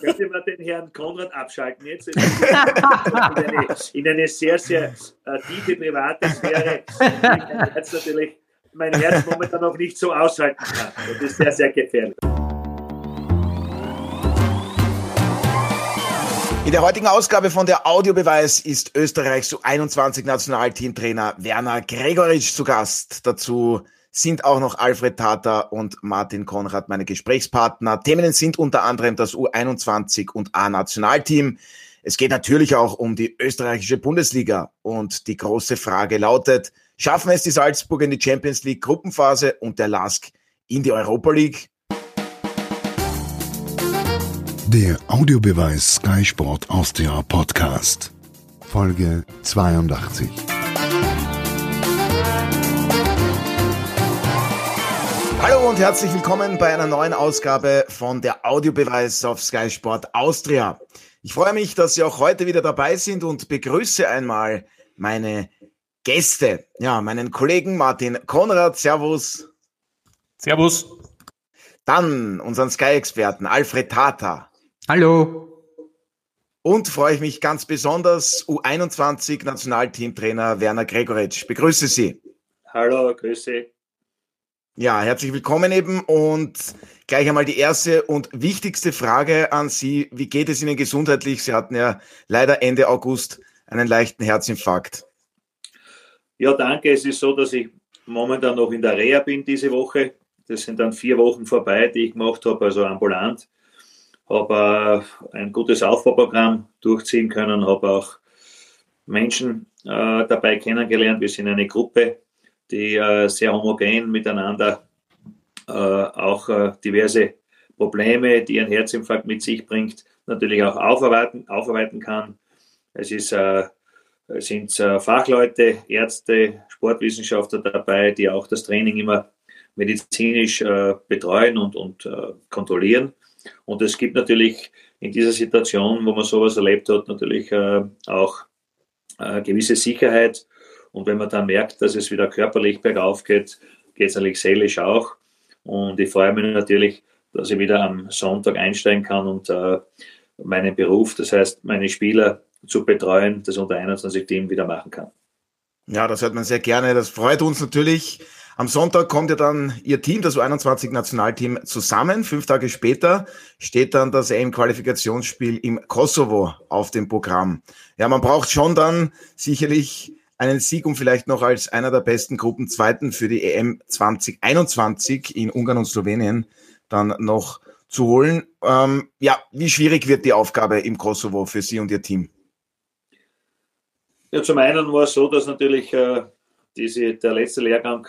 könnte man den Herrn Konrad abschalten jetzt? in, eine, in eine sehr, sehr äh, tiefe private Sphäre, mein Herz natürlich mein Herz momentan noch nicht so aushalten kann. Das ist sehr, sehr gefährlich. In der heutigen Ausgabe von der Audiobeweis ist Österreichs U21-Nationalteamtrainer Werner Gregoritsch zu Gast. Dazu sind auch noch Alfred Tata und Martin Konrad meine Gesprächspartner. Themen sind unter anderem das U21 und A-Nationalteam. Es geht natürlich auch um die österreichische Bundesliga und die große Frage lautet, schaffen es die Salzburg in die Champions League Gruppenphase und der LASK in die Europa League? Der Audiobeweis Sky Sport Austria Podcast. Folge 82. Hallo und herzlich willkommen bei einer neuen Ausgabe von der Audiobeweis auf Sky Sport Austria. Ich freue mich, dass Sie auch heute wieder dabei sind und begrüße einmal meine Gäste. Ja, meinen Kollegen Martin Konrad. Servus. Servus. Dann unseren Sky-Experten Alfred Tata. Hallo. Und freue ich mich ganz besonders, U21-Nationalteamtrainer Werner Gregoritsch. Begrüße Sie. Hallo, grüße. Ja, herzlich willkommen eben und gleich einmal die erste und wichtigste Frage an Sie. Wie geht es Ihnen gesundheitlich? Sie hatten ja leider Ende August einen leichten Herzinfarkt. Ja, danke. Es ist so, dass ich momentan noch in der Reha bin diese Woche. Das sind dann vier Wochen vorbei, die ich gemacht habe, also ambulant habe ein gutes Aufbauprogramm durchziehen können, habe auch Menschen äh, dabei kennengelernt. Wir sind eine Gruppe, die äh, sehr homogen miteinander äh, auch äh, diverse Probleme, die ein Herzinfarkt mit sich bringt, natürlich auch aufarbeiten, aufarbeiten kann. Es ist, äh, sind äh, Fachleute, Ärzte, Sportwissenschaftler dabei, die auch das Training immer medizinisch betreuen und, und kontrollieren. Und es gibt natürlich in dieser Situation, wo man sowas erlebt hat, natürlich äh, auch äh, gewisse Sicherheit. Und wenn man dann merkt, dass es wieder körperlich bergauf geht, geht es natürlich seelisch auch. Und ich freue mich natürlich, dass ich wieder am Sonntag einsteigen kann und äh, meinen Beruf, das heißt meine Spieler zu betreuen, das unter 21 Team wieder machen kann. Ja, das hört man sehr gerne. Das freut uns natürlich. Am Sonntag kommt ja dann Ihr Team, das U21-Nationalteam, zusammen. Fünf Tage später steht dann das EM-Qualifikationsspiel im Kosovo auf dem Programm. Ja, man braucht schon dann sicherlich einen Sieg, um vielleicht noch als einer der besten Gruppenzweiten für die EM 2021 in Ungarn und Slowenien dann noch zu holen. Ähm, ja, wie schwierig wird die Aufgabe im Kosovo für Sie und Ihr Team? Ja, zum einen war es so, dass natürlich äh, diese, der letzte Lehrgang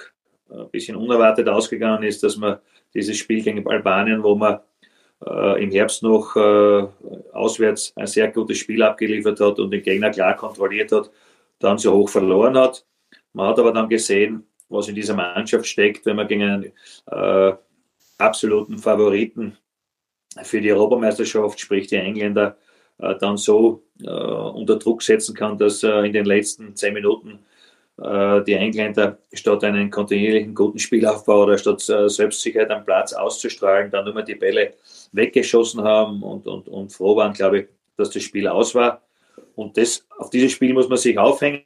ein bisschen unerwartet ausgegangen ist, dass man dieses Spiel gegen Albanien, wo man äh, im Herbst noch äh, auswärts ein sehr gutes Spiel abgeliefert hat und den Gegner klar kontrolliert hat, dann so hoch verloren hat. Man hat aber dann gesehen, was in dieser Mannschaft steckt, wenn man gegen einen äh, absoluten Favoriten für die Europameisterschaft, sprich die Engländer, äh, dann so äh, unter Druck setzen kann, dass in den letzten zehn Minuten äh, die Engländer statt einen kontinuierlichen guten Spielaufbau oder statt äh, Selbstsicherheit am Platz auszustrahlen, dann nur die Bälle weggeschossen haben und, und, und froh waren, glaube ich, dass das Spiel aus war. Und das, auf dieses Spiel muss man sich aufhängen,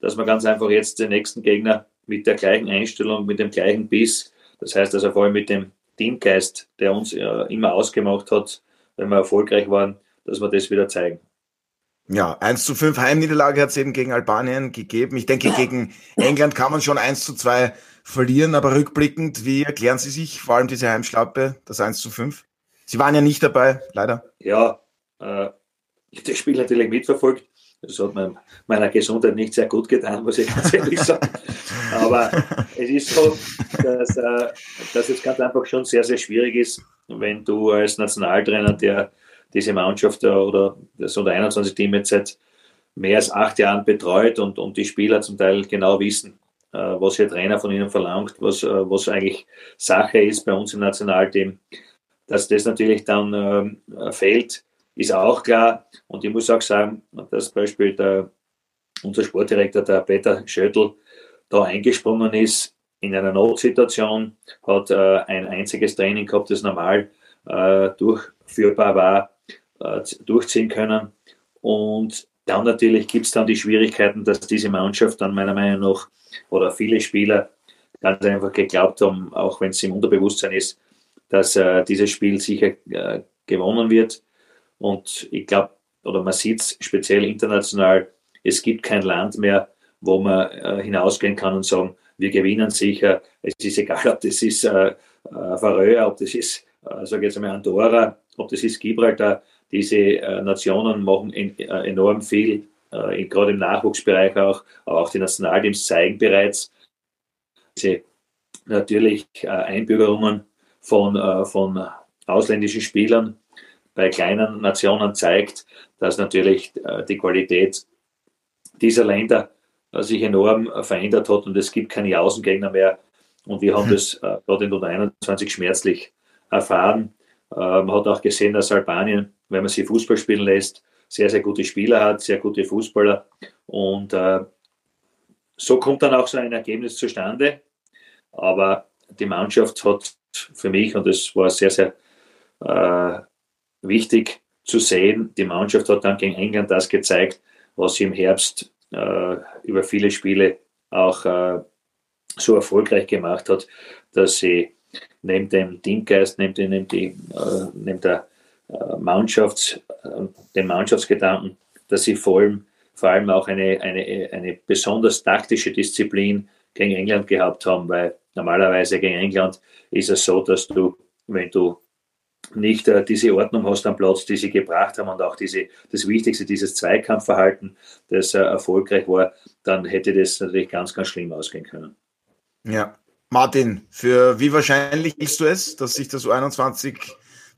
dass man ganz einfach jetzt den nächsten Gegner mit der gleichen Einstellung, mit dem gleichen Biss, das heißt also vor allem mit dem Teamgeist, der uns immer ausgemacht hat, wenn wir erfolgreich waren, dass wir das wieder zeigen. Ja, 1 zu 5 Heimniederlage hat es eben gegen Albanien gegeben. Ich denke, gegen England kann man schon 1 zu 2 verlieren, aber rückblickend, wie erklären Sie sich vor allem diese Heimschlappe, das 1 zu 5? Sie waren ja nicht dabei, leider. Ja, äh, das Spiel natürlich mitverfolgt. Das hat meiner Gesundheit nicht sehr gut getan, muss ich ganz ehrlich sagen. Aber es ist so, dass, äh, dass es ganz einfach schon sehr, sehr schwierig ist, wenn du als Nationaltrainer, der diese Mannschaft oder das unter 21 Team jetzt seit mehr als acht Jahren betreut und, und die Spieler zum Teil genau wissen, äh, was der Trainer von ihnen verlangt, was, äh, was eigentlich Sache ist bei uns im Nationalteam. Dass das natürlich dann ähm, fehlt, ist auch klar. Und ich muss auch sagen, dass zum Beispiel der, unser Sportdirektor, der Peter Schöttl, da eingesprungen ist in einer Notsituation, hat äh, ein einziges Training gehabt, das normal äh, durchführbar war äh, durchziehen können. Und dann natürlich gibt es dann die Schwierigkeiten, dass diese Mannschaft dann meiner Meinung nach oder viele Spieler ganz einfach geglaubt haben, auch wenn es im Unterbewusstsein ist, dass äh, dieses Spiel sicher äh, gewonnen wird. Und ich glaube, oder man sieht es speziell international, es gibt kein Land mehr, wo man äh, hinausgehen kann und sagen, wir gewinnen sicher. Es ist egal, ob das ist äh, äh Färöer, ob das ist, äh, sage jetzt einmal Andorra, ob das ist Gibraltar. Diese äh, Nationen machen in, äh, enorm viel, äh, gerade im Nachwuchsbereich auch, aber auch die Nationalteams zeigen bereits diese natürlich äh, Einbürgerungen von, von ausländischen Spielern bei kleinen Nationen zeigt, dass natürlich die Qualität dieser Länder sich enorm verändert hat und es gibt keine Außengegner mehr. Und wir haben mhm. das äh, dort in der 21 schmerzlich erfahren. Äh, man hat auch gesehen, dass Albanien, wenn man sie Fußball spielen lässt, sehr, sehr gute Spieler hat, sehr gute Fußballer. Und äh, so kommt dann auch so ein Ergebnis zustande. Aber die Mannschaft hat für mich, und das war sehr, sehr äh, wichtig zu sehen, die Mannschaft hat dann gegen England das gezeigt, was sie im Herbst äh, über viele Spiele auch äh, so erfolgreich gemacht hat, dass sie neben dem Teamgeist, neben, dem, neben, die, äh, neben der äh, Mannschafts, äh, dem Mannschaftsgedanken, dass sie vor allem, vor allem auch eine, eine, eine besonders taktische Disziplin gegen England gehabt haben, weil normalerweise gegen England ist es so, dass du, wenn du nicht äh, diese Ordnung hast am Platz, die sie gebracht haben und auch diese, das Wichtigste, dieses Zweikampfverhalten, das äh, erfolgreich war, dann hätte das natürlich ganz, ganz schlimm ausgehen können. Ja. Martin, für wie wahrscheinlich hältst du es, dass sich das U21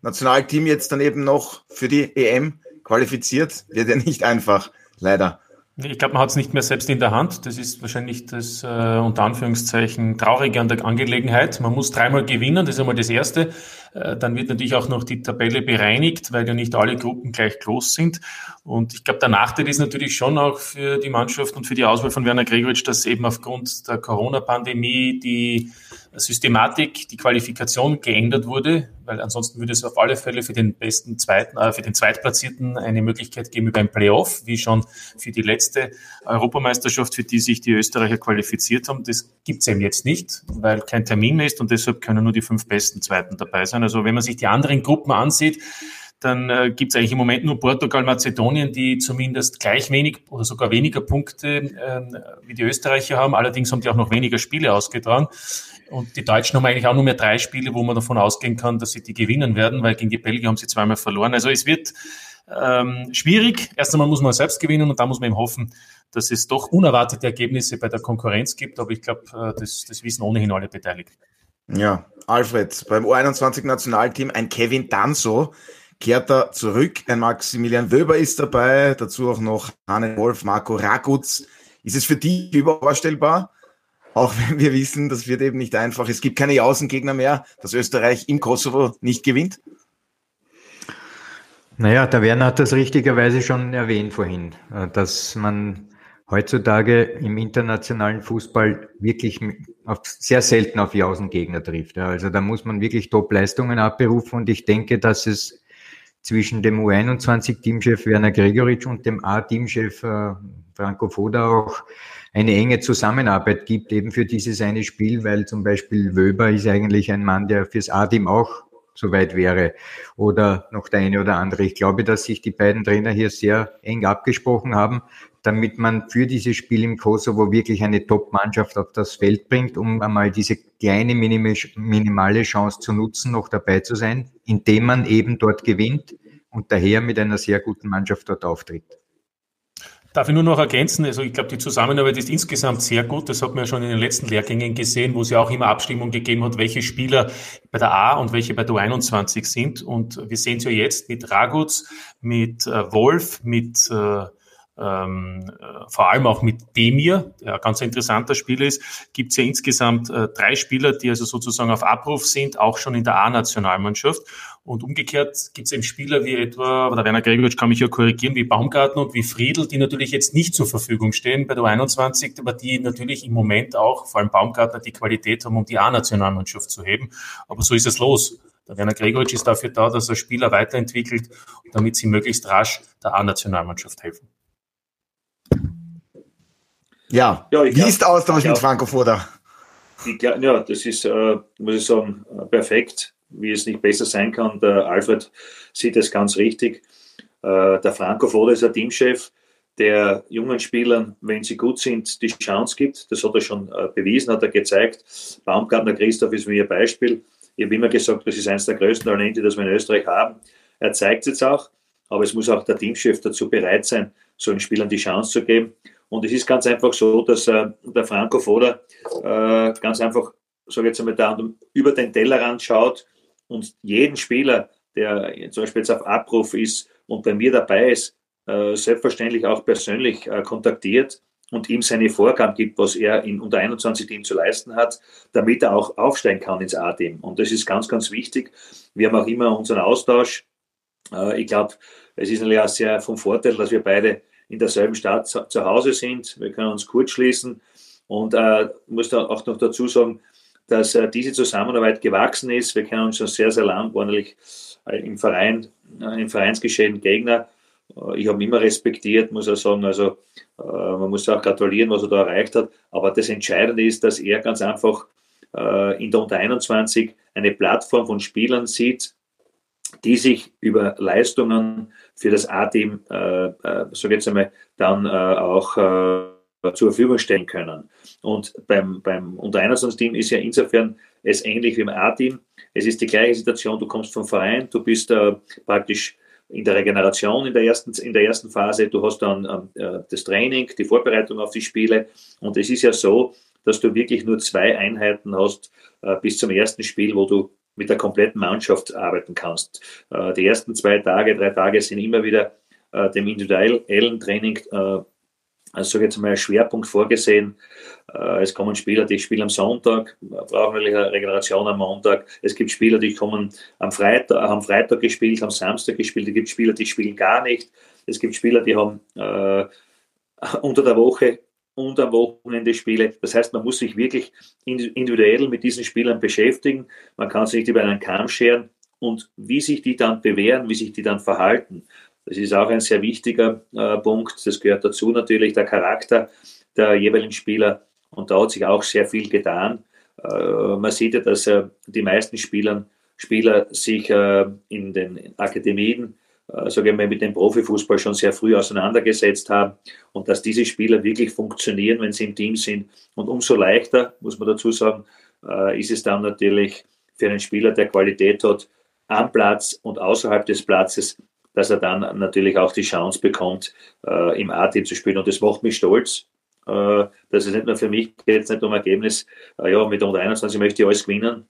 Nationalteam jetzt dann eben noch für die EM qualifiziert? Wird ja nicht einfach, leider. Ich glaube, man hat es nicht mehr selbst in der Hand. Das ist wahrscheinlich das äh, unter Anführungszeichen Traurige an der Angelegenheit. Man muss dreimal gewinnen, das ist einmal das Erste. Äh, dann wird natürlich auch noch die Tabelle bereinigt, weil ja nicht alle Gruppen gleich groß sind. Und ich glaube, der Nachteil ist natürlich schon auch für die Mannschaft und für die Auswahl von Werner Gregoritsch, dass eben aufgrund der Corona-Pandemie die Systematik, die Qualifikation geändert wurde, weil ansonsten würde es auf alle Fälle für den besten zweiten, äh, für den Zweitplatzierten eine Möglichkeit geben über ein Playoff, wie schon für die letzte Europameisterschaft, für die sich die Österreicher qualifiziert haben. Das gibt es eben jetzt nicht, weil kein Termin mehr ist und deshalb können nur die fünf besten Zweiten dabei sein. Also wenn man sich die anderen Gruppen ansieht, dann äh, gibt es eigentlich im Moment nur Portugal, Mazedonien, die zumindest gleich wenig oder sogar weniger Punkte äh, wie die Österreicher haben. Allerdings haben die auch noch weniger Spiele ausgetragen. Und die Deutschen haben eigentlich auch nur mehr drei Spiele, wo man davon ausgehen kann, dass sie die gewinnen werden, weil gegen die Belgier haben sie zweimal verloren. Also es wird ähm, schwierig. Erst einmal muss man selbst gewinnen und dann muss man eben hoffen, dass es doch unerwartete Ergebnisse bei der Konkurrenz gibt. Aber ich glaube, äh, das, das wissen ohnehin alle Beteiligten. Ja, Alfred, beim U21-Nationalteam ein Kevin Danso kehrt er zurück. Ein Maximilian Wöber ist dabei, dazu auch noch Hanne Wolf, Marco Ragutz. Ist es für die vorstellbar? Auch wenn wir wissen, das wird eben nicht einfach. Es gibt keine Außengegner mehr, dass Österreich im Kosovo nicht gewinnt. Naja, der Werner hat das richtigerweise schon erwähnt vorhin, dass man heutzutage im internationalen Fußball wirklich auf, sehr selten auf die Außengegner trifft. Also da muss man wirklich Top-Leistungen abberufen und ich denke, dass es zwischen dem U21-Teamchef Werner Gregoritsch und dem A-Teamchef äh, Franco Foda auch eine enge Zusammenarbeit gibt, eben für dieses eine Spiel, weil zum Beispiel Wöber ist eigentlich ein Mann, der fürs A-Team auch soweit wäre oder noch der eine oder andere. Ich glaube, dass sich die beiden Trainer hier sehr eng abgesprochen haben, damit man für dieses Spiel im Kosovo wirklich eine Top-Mannschaft auf das Feld bringt, um einmal diese kleine minimale Chance zu nutzen, noch dabei zu sein, indem man eben dort gewinnt und daher mit einer sehr guten Mannschaft dort auftritt. Darf ich nur noch ergänzen? Also ich glaube, die Zusammenarbeit ist insgesamt sehr gut. Das hat man ja schon in den letzten Lehrgängen gesehen, wo es ja auch immer Abstimmung gegeben hat, welche Spieler bei der A und welche bei der U21 sind. Und wir sehen es ja jetzt mit Raguz, mit äh, Wolf, mit äh, ähm, äh, vor allem auch mit Demir, der ein ganz interessanter Spieler ist, gibt es ja insgesamt äh, drei Spieler, die also sozusagen auf Abruf sind, auch schon in der A-Nationalmannschaft. Und umgekehrt gibt es eben Spieler wie etwa, oder Werner Gregoritsch kann mich ja korrigieren, wie Baumgarten und wie Friedl, die natürlich jetzt nicht zur Verfügung stehen bei der U21, aber die natürlich im Moment auch, vor allem Baumgartner, die Qualität haben, um die A-Nationalmannschaft zu heben. Aber so ist es los. Der Werner Gregoritsch ist dafür da, dass er Spieler weiterentwickelt, damit sie möglichst rasch der A-Nationalmannschaft helfen. Ja, ja wie glaub, ist der Austausch mit Franco Foda? Glaub, ja, das ist, äh, muss ich sagen, perfekt, wie es nicht besser sein kann. Der Alfred sieht es ganz richtig. Äh, der Franco Foda ist ein Teamchef, der jungen Spielern, wenn sie gut sind, die Chance gibt. Das hat er schon äh, bewiesen, hat er gezeigt. Baumgartner Christoph ist mir ein Beispiel. Ich habe immer gesagt, das ist eines der größten Talente, das wir in Österreich haben. Er zeigt es jetzt auch, aber es muss auch der Teamchef dazu bereit sein, so den Spielern die Chance zu geben. Und es ist ganz einfach so, dass äh, der Franco Foda äh, ganz einfach, sage ich jetzt einmal, über den Tellerrand schaut und jeden Spieler, der zum Beispiel jetzt auf Abruf ist und bei mir dabei ist, äh, selbstverständlich auch persönlich äh, kontaktiert und ihm seine Vorgaben gibt, was er in unter 21 Team zu leisten hat, damit er auch aufsteigen kann ins A-Team. Und das ist ganz, ganz wichtig. Wir haben auch immer unseren Austausch. Äh, ich glaube, es ist natürlich auch sehr vom Vorteil, dass wir beide in derselben Stadt zu, Hause sind. Wir können uns kurz schließen. Und äh, muss da auch noch dazu sagen, dass äh, diese Zusammenarbeit gewachsen ist. Wir kennen uns schon sehr, sehr lang, ordentlich äh, im Verein, äh, im Vereinsgeschehen Gegner. Äh, ich habe ihn immer respektiert, muss er sagen. Also äh, man muss auch gratulieren, was er da erreicht hat. Aber das Entscheidende ist, dass er ganz einfach äh, in der Unter 21 eine Plattform von Spielern sieht, die sich über Leistungen für das A-Team, äh, äh, so jetzt einmal, dann äh, auch äh, zur Verfügung stellen können. Und beim, beim Unter 21 Team ist ja insofern es ähnlich wie im A-Team. Es ist die gleiche Situation, du kommst vom Verein, du bist äh, praktisch in der Regeneration in der ersten, in der ersten Phase, du hast dann äh, das Training, die Vorbereitung auf die Spiele und es ist ja so, dass du wirklich nur zwei Einheiten hast bis zum ersten Spiel, wo du mit der kompletten Mannschaft arbeiten kannst. Äh, die ersten zwei Tage, drei Tage sind immer wieder äh, dem individuellen Training äh, also jetzt mal Schwerpunkt vorgesehen. Es kommen Spieler, die spielen am Sonntag, brauchen eine Regeneration am Montag. Es gibt Spieler, die kommen am Freitag, am Freitag gespielt, am Samstag gespielt. Es gibt Spieler, die spielen gar nicht. Es gibt Spieler, die haben unter der Woche und am Wochenende Spiele. Das heißt, man muss sich wirklich individuell mit diesen Spielern beschäftigen. Man kann sich nicht über einen Kamm scheren und wie sich die dann bewähren, wie sich die dann verhalten. Das ist auch ein sehr wichtiger äh, Punkt. Das gehört dazu natürlich der Charakter der jeweiligen Spieler. Und da hat sich auch sehr viel getan. Äh, man sieht ja, dass äh, die meisten Spielern, Spieler sich äh, in den Akademien sage ich mal, mit dem Profifußball schon sehr früh auseinandergesetzt haben und dass diese Spieler wirklich funktionieren, wenn sie im Team sind. Und umso leichter, muss man dazu sagen, äh, ist es dann natürlich für einen Spieler, der Qualität hat, am Platz und außerhalb des Platzes, dass er dann natürlich auch die Chance bekommt, äh, im A-Team zu spielen. Und das macht mich stolz. Äh, das ist nicht nur für mich, geht es nicht um Ergebnis. Ja, mit unter 21 möchte ich alles gewinnen.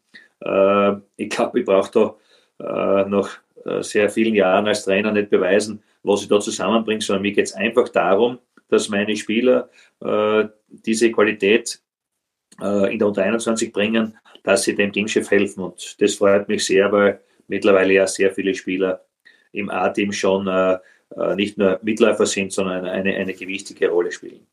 Ich glaube, ich brauche da noch sehr vielen Jahren als Trainer nicht beweisen, was ich da zusammenbringe, sondern mir geht es einfach darum, dass meine Spieler äh, diese Qualität äh, in der Unter 21 bringen, dass sie dem Teamchef helfen. Und das freut mich sehr, weil mittlerweile ja sehr viele Spieler im A-Team schon äh, äh nicht nur Mitläufer sind, sondern eine, eine gewichtige Rolle spielen.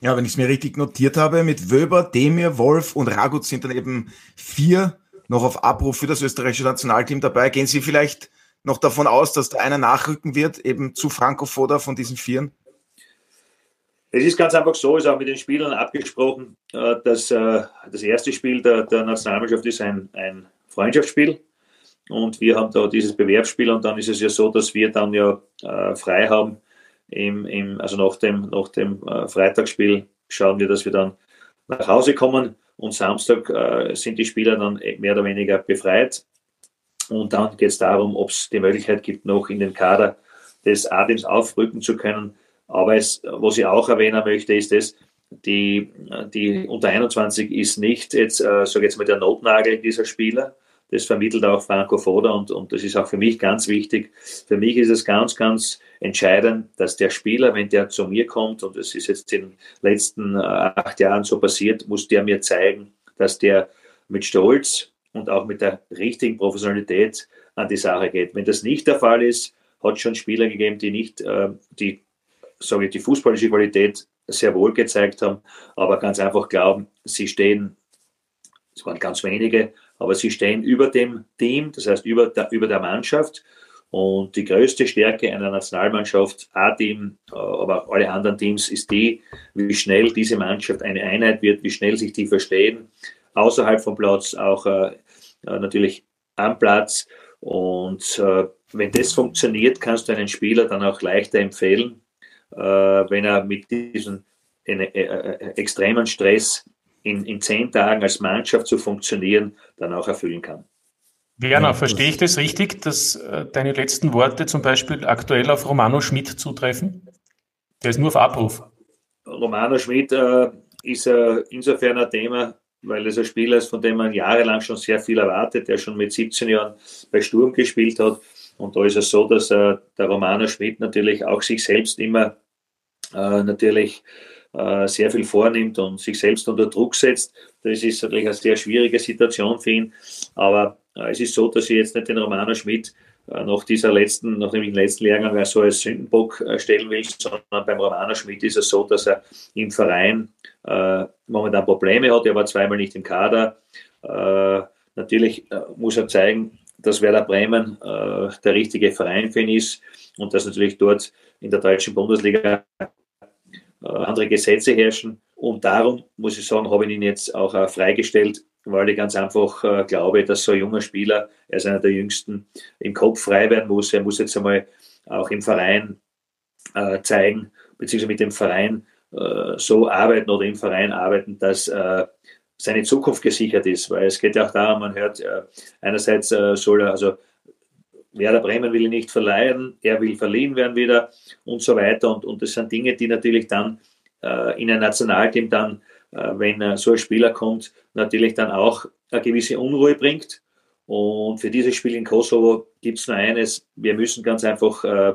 Ja, wenn ich es mir richtig notiert habe, mit Wöber, Demir, Wolf und Ragut sind dann eben vier noch auf Abruf für das österreichische Nationalteam dabei. Gehen Sie vielleicht noch davon aus, dass da einer nachrücken wird, eben zu Franco Foda von diesen Vieren? Es ist ganz einfach so, ist auch mit den Spielern abgesprochen, äh, dass äh, das erste Spiel der, der Nationalmannschaft ist ein, ein Freundschaftsspiel und wir haben da dieses Bewerbsspiel und dann ist es ja so, dass wir dann ja äh, frei haben, im, im, also nach dem, nach dem Freitagsspiel schauen wir, dass wir dann nach Hause kommen und Samstag äh, sind die Spieler dann mehr oder weniger befreit. Und dann geht es darum, ob es die Möglichkeit gibt, noch in den Kader des Atems aufrücken zu können. Aber es, was ich auch erwähnen möchte, ist das, die, die unter 21 ist nicht jetzt, äh, sage jetzt mal, der Notnagel dieser Spieler. Das vermittelt auch Franco Foda und, und das ist auch für mich ganz wichtig. Für mich ist es ganz, ganz entscheidend, dass der Spieler, wenn der zu mir kommt, und das ist jetzt in den letzten äh, acht Jahren so passiert, muss der mir zeigen, dass der mit Stolz und auch mit der richtigen Professionalität an die Sache geht. Wenn das nicht der Fall ist, hat es schon Spieler gegeben, die nicht äh, die, sage ich, die fußballische Qualität sehr wohl gezeigt haben, aber ganz einfach glauben, sie stehen, es waren ganz wenige, aber sie stehen über dem Team, das heißt über der, über der Mannschaft. Und die größte Stärke einer Nationalmannschaft, A-Team, äh, aber auch alle anderen Teams, ist die, wie schnell diese Mannschaft eine Einheit wird, wie schnell sich die verstehen, außerhalb vom Platz, auch äh, natürlich am Platz. Und äh, wenn das funktioniert, kannst du einen Spieler dann auch leichter empfehlen, äh, wenn er mit diesem äh, äh, extremen Stress in, in zehn Tagen als Mannschaft zu funktionieren, dann auch erfüllen kann. Werner, verstehe ich das richtig, dass äh, deine letzten Worte zum Beispiel aktuell auf Romano Schmidt zutreffen? Der ist nur auf Abruf. Romano Schmidt äh, ist äh, insofern ein Thema, weil es ein Spieler ist, von dem man jahrelang schon sehr viel erwartet, der schon mit 17 Jahren bei Sturm gespielt hat. Und da ist es so, dass äh, der Romano Schmidt natürlich auch sich selbst immer äh, natürlich äh, sehr viel vornimmt und sich selbst unter Druck setzt. Das ist natürlich eine sehr schwierige Situation für ihn. Aber äh, es ist so, dass ich jetzt nicht den Romano Schmidt äh, nach dieser letzten, nach dem letzten Lehrgang so als Sündenbock stellen will, sondern beim Romano Schmidt ist es so, dass er im Verein äh, momentan Probleme hat. Er war zweimal nicht im Kader. Äh, natürlich muss er zeigen, dass Werder Bremen der richtige Verein für ihn ist und dass natürlich dort in der deutschen Bundesliga andere Gesetze herrschen. Und darum, muss ich sagen, habe ich ihn jetzt auch äh, freigestellt, weil ich ganz einfach äh, glaube, dass so ein junger Spieler, er ist einer der jüngsten, im Kopf frei werden muss. Er muss jetzt einmal auch im Verein äh, zeigen, beziehungsweise mit dem Verein äh, so arbeiten oder im Verein arbeiten, dass äh, seine Zukunft gesichert ist. Weil es geht ja auch darum, man hört, einerseits soll er, also Werder Bremen will ihn nicht verleihen, er will verliehen werden wieder und so weiter. Und, und das sind Dinge, die natürlich dann äh, in ein Nationalteam dann, äh, wenn äh, so ein Spieler kommt, natürlich dann auch eine gewisse Unruhe bringt. Und für dieses Spiel in Kosovo gibt es nur eines, wir müssen ganz einfach äh,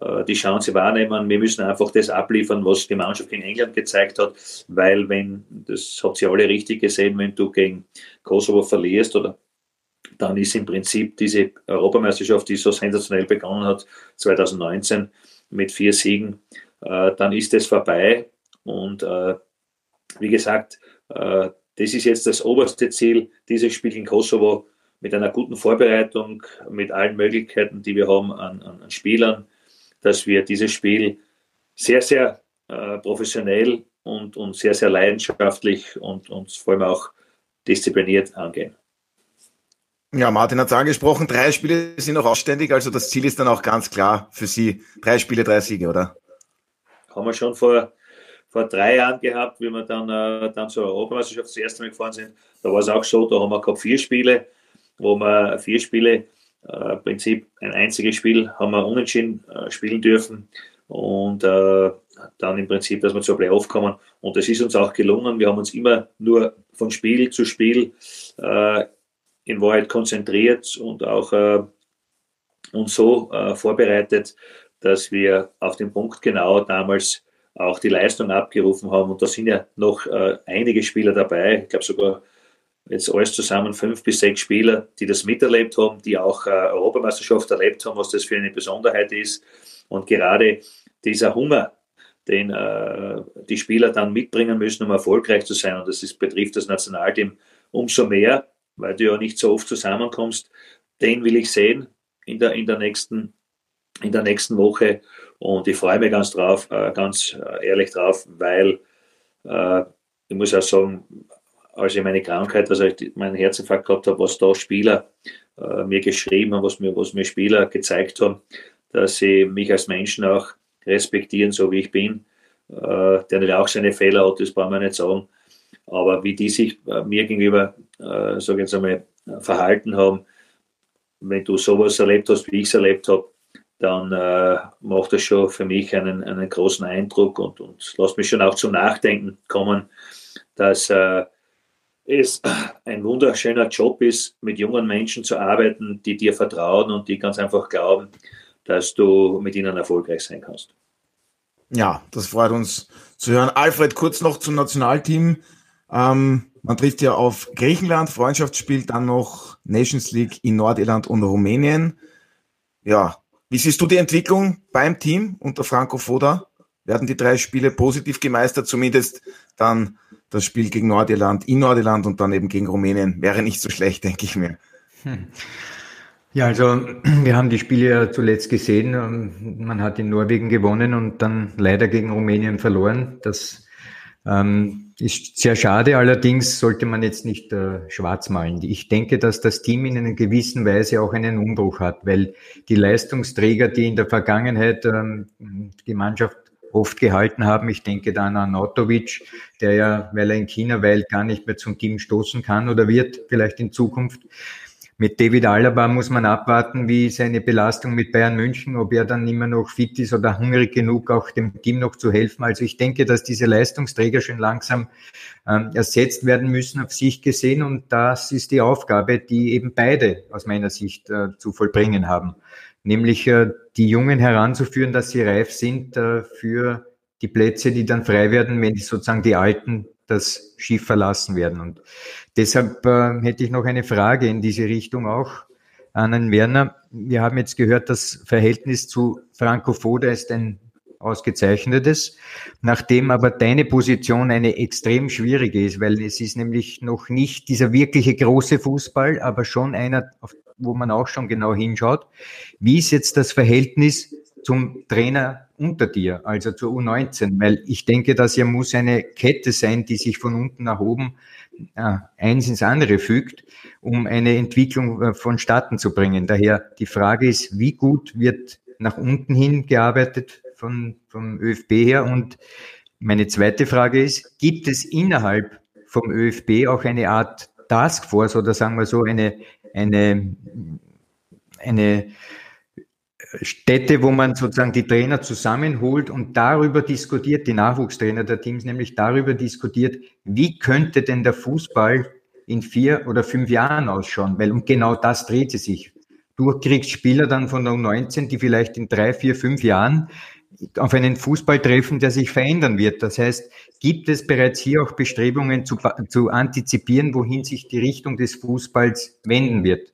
äh, die Chance wahrnehmen. Wir müssen einfach das abliefern, was die Mannschaft in England gezeigt hat, weil wenn, das habt ihr alle richtig gesehen, wenn du gegen Kosovo verlierst oder dann ist im Prinzip diese Europameisterschaft, die so sensationell begonnen hat, 2019 mit vier Siegen, äh, dann ist es vorbei. Und äh, wie gesagt, äh, das ist jetzt das oberste Ziel, dieses Spiel in Kosovo mit einer guten Vorbereitung, mit allen Möglichkeiten, die wir haben an, an, Spielern, dass wir dieses Spiel sehr, sehr äh, professionell und, und sehr, sehr leidenschaftlich und, und vor allem auch diszipliniert angehen. Ja, Martin hat es angesprochen, drei Spiele sind noch ausständig, also das Ziel ist dann auch ganz klar für Sie. Drei Spiele, drei Siege, oder? Haben wir schon vor, vor drei Jahren gehabt, wie wir dann, äh, dann zur Europameisterschaft das erste Mal gefahren sind. Da war es auch so, da haben wir gehabt vier Spiele, wo wir vier Spiele, äh, im Prinzip ein einziges Spiel, haben wir unentschieden äh, spielen dürfen. Und äh, dann im Prinzip, dass wir zur Playoff kommen. Und das ist uns auch gelungen. Wir haben uns immer nur von Spiel zu Spiel äh, in Wahrheit konzentriert und auch äh, uns so äh, vorbereitet, dass wir auf den Punkt genau damals auch die Leistung abgerufen haben. Und da sind ja noch äh, einige Spieler dabei, ich glaube sogar jetzt alles zusammen fünf bis sechs Spieler, die das miterlebt haben, die auch äh, Europameisterschaft erlebt haben, was das für eine Besonderheit ist. Und gerade dieser Hunger, den äh, die Spieler dann mitbringen müssen, um erfolgreich zu sein, und das ist, betrifft das Nationalteam umso mehr, weil du ja nicht so oft zusammenkommst. Den will ich sehen in der, in der, nächsten, in der nächsten Woche. Und ich freue mich ganz drauf, äh, ganz äh, ehrlich drauf, weil äh, ich muss auch sagen, als ich meine Krankheit, also ich meinen Herzinfarkt gehabt habe, was da Spieler mir geschrieben haben, was mir, was mir Spieler gezeigt haben, dass sie mich als Menschen auch respektieren, so wie ich bin, der natürlich auch seine Fehler hat, das brauchen wir nicht sagen. Aber wie die sich äh, mir gegenüber, äh, sage ich jetzt einmal, verhalten haben, wenn du sowas erlebt hast, wie ich es erlebt habe, dann äh, macht das schon für mich einen, einen großen Eindruck und, und lässt mich schon auch zum Nachdenken kommen, dass äh, es ein wunderschöner Job ist, mit jungen Menschen zu arbeiten, die dir vertrauen und die ganz einfach glauben, dass du mit ihnen erfolgreich sein kannst. Ja, das freut uns zu hören. Alfred, kurz noch zum Nationalteam. Ähm, man trifft ja auf Griechenland, Freundschaftsspiel, dann noch Nations League in Nordirland und Rumänien. Ja, wie siehst du die Entwicklung beim Team unter Franco Foda? Werden die drei Spiele positiv gemeistert, zumindest dann das Spiel gegen Nordirland in Nordirland und dann eben gegen Rumänien wäre nicht so schlecht, denke ich mir. Hm. Ja, also wir haben die Spiele ja zuletzt gesehen. Man hat in Norwegen gewonnen und dann leider gegen Rumänien verloren. Das ähm, ist sehr schade. Allerdings sollte man jetzt nicht äh, schwarz malen. Ich denke, dass das Team in einer gewissen Weise auch einen Umbruch hat, weil die Leistungsträger, die in der Vergangenheit ähm, die Mannschaft oft gehalten haben. Ich denke dann an Otovic, der ja, weil er in China weilt, gar nicht mehr zum Team stoßen kann oder wird, vielleicht in Zukunft. Mit David Alaba muss man abwarten, wie seine Belastung mit Bayern München, ob er dann immer noch fit ist oder hungrig genug, auch dem Team noch zu helfen. Also ich denke, dass diese Leistungsträger schon langsam ähm, ersetzt werden müssen auf sich gesehen. Und das ist die Aufgabe, die eben beide aus meiner Sicht äh, zu vollbringen haben. Nämlich äh, die Jungen heranzuführen, dass sie reif sind äh, für die Plätze, die dann frei werden, wenn sozusagen die Alten das Schiff verlassen werden. Und deshalb äh, hätte ich noch eine Frage in diese Richtung auch an Herrn Werner. Wir haben jetzt gehört, das Verhältnis zu Franco Foda ist ein ausgezeichnetes, nachdem aber deine Position eine extrem schwierige ist, weil es ist nämlich noch nicht dieser wirkliche große Fußball, aber schon einer, wo man auch schon genau hinschaut. Wie ist jetzt das Verhältnis zum Trainer unter dir, also zur U19, weil ich denke, dass ja muss eine Kette sein, die sich von unten nach oben äh, eins ins andere fügt, um eine Entwicklung äh, vonstatten zu bringen. Daher die Frage ist, wie gut wird nach unten hin gearbeitet von, vom ÖFB her? Und meine zweite Frage ist, gibt es innerhalb vom ÖFB auch eine Art Taskforce oder sagen wir so eine, eine, eine Städte, wo man sozusagen die Trainer zusammenholt und darüber diskutiert, die Nachwuchstrainer der Teams nämlich darüber diskutiert, wie könnte denn der Fußball in vier oder fünf Jahren ausschauen, weil um genau das dreht es sich. Du kriegst Spieler dann von der U19, die vielleicht in drei, vier, fünf Jahren auf einen Fußball treffen, der sich verändern wird. Das heißt, gibt es bereits hier auch Bestrebungen zu, zu antizipieren, wohin sich die Richtung des Fußballs wenden wird?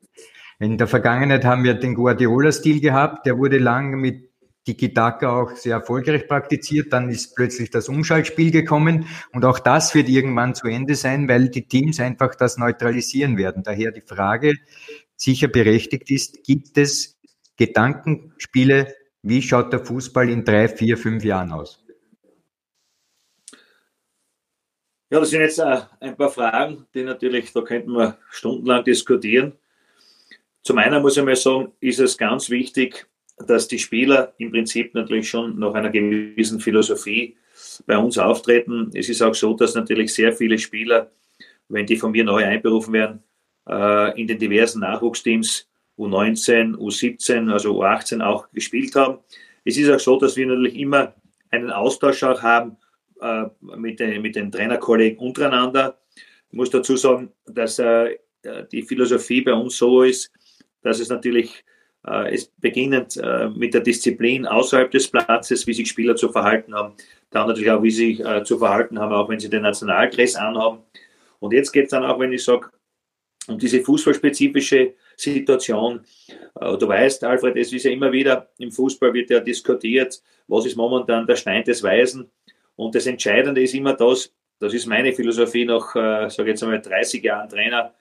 In der Vergangenheit haben wir den Guardiola-Stil gehabt, der wurde lange mit Tiki-Taka auch sehr erfolgreich praktiziert. Dann ist plötzlich das Umschaltspiel gekommen und auch das wird irgendwann zu Ende sein, weil die Teams einfach das neutralisieren werden. Daher die Frage sicher berechtigt ist, gibt es Gedankenspiele, wie schaut der Fußball in drei, vier, fünf Jahren aus? Ja, das sind jetzt äh, ein paar Fragen, die natürlich, da könnten wir stundenlang diskutieren. Zum einen muss ich mal sagen, ist es ganz wichtig, dass die Spieler im Prinzip natürlich schon nach einer gewissen Philosophie bei uns auftreten. Es ist auch so, dass natürlich sehr viele Spieler, wenn die von mir neu einberufen werden, äh, in den diversen Nachwuchsteams U19, U17, also U18 auch gespielt haben. Es ist auch so, dass wir natürlich immer einen Austausch auch haben äh, mit, den, mit den Trainerkollegen untereinander. Ich muss dazu sagen, dass äh, die Philosophie bei uns so ist, dass es natürlich äh, es beginnend äh, mit der Disziplin außerhalb des Platzes, wie sich Spieler zu verhalten haben, dann natürlich auch, wie sie sich äh, zu verhalten haben, auch wenn sie den Nationaldress anhaben. Und jetzt geht es dann auch, wenn ich sage, um diese fußballspezifische Situation. Äh, du weißt, Alfred, es ist ja immer wieder im Fußball wird ja diskutiert, was ist momentan der Stein des Weisen. Und das Entscheidende ist immer das, das ist meine Philosophie nach, äh, sage jetzt einmal, 30 Jahren Trainer,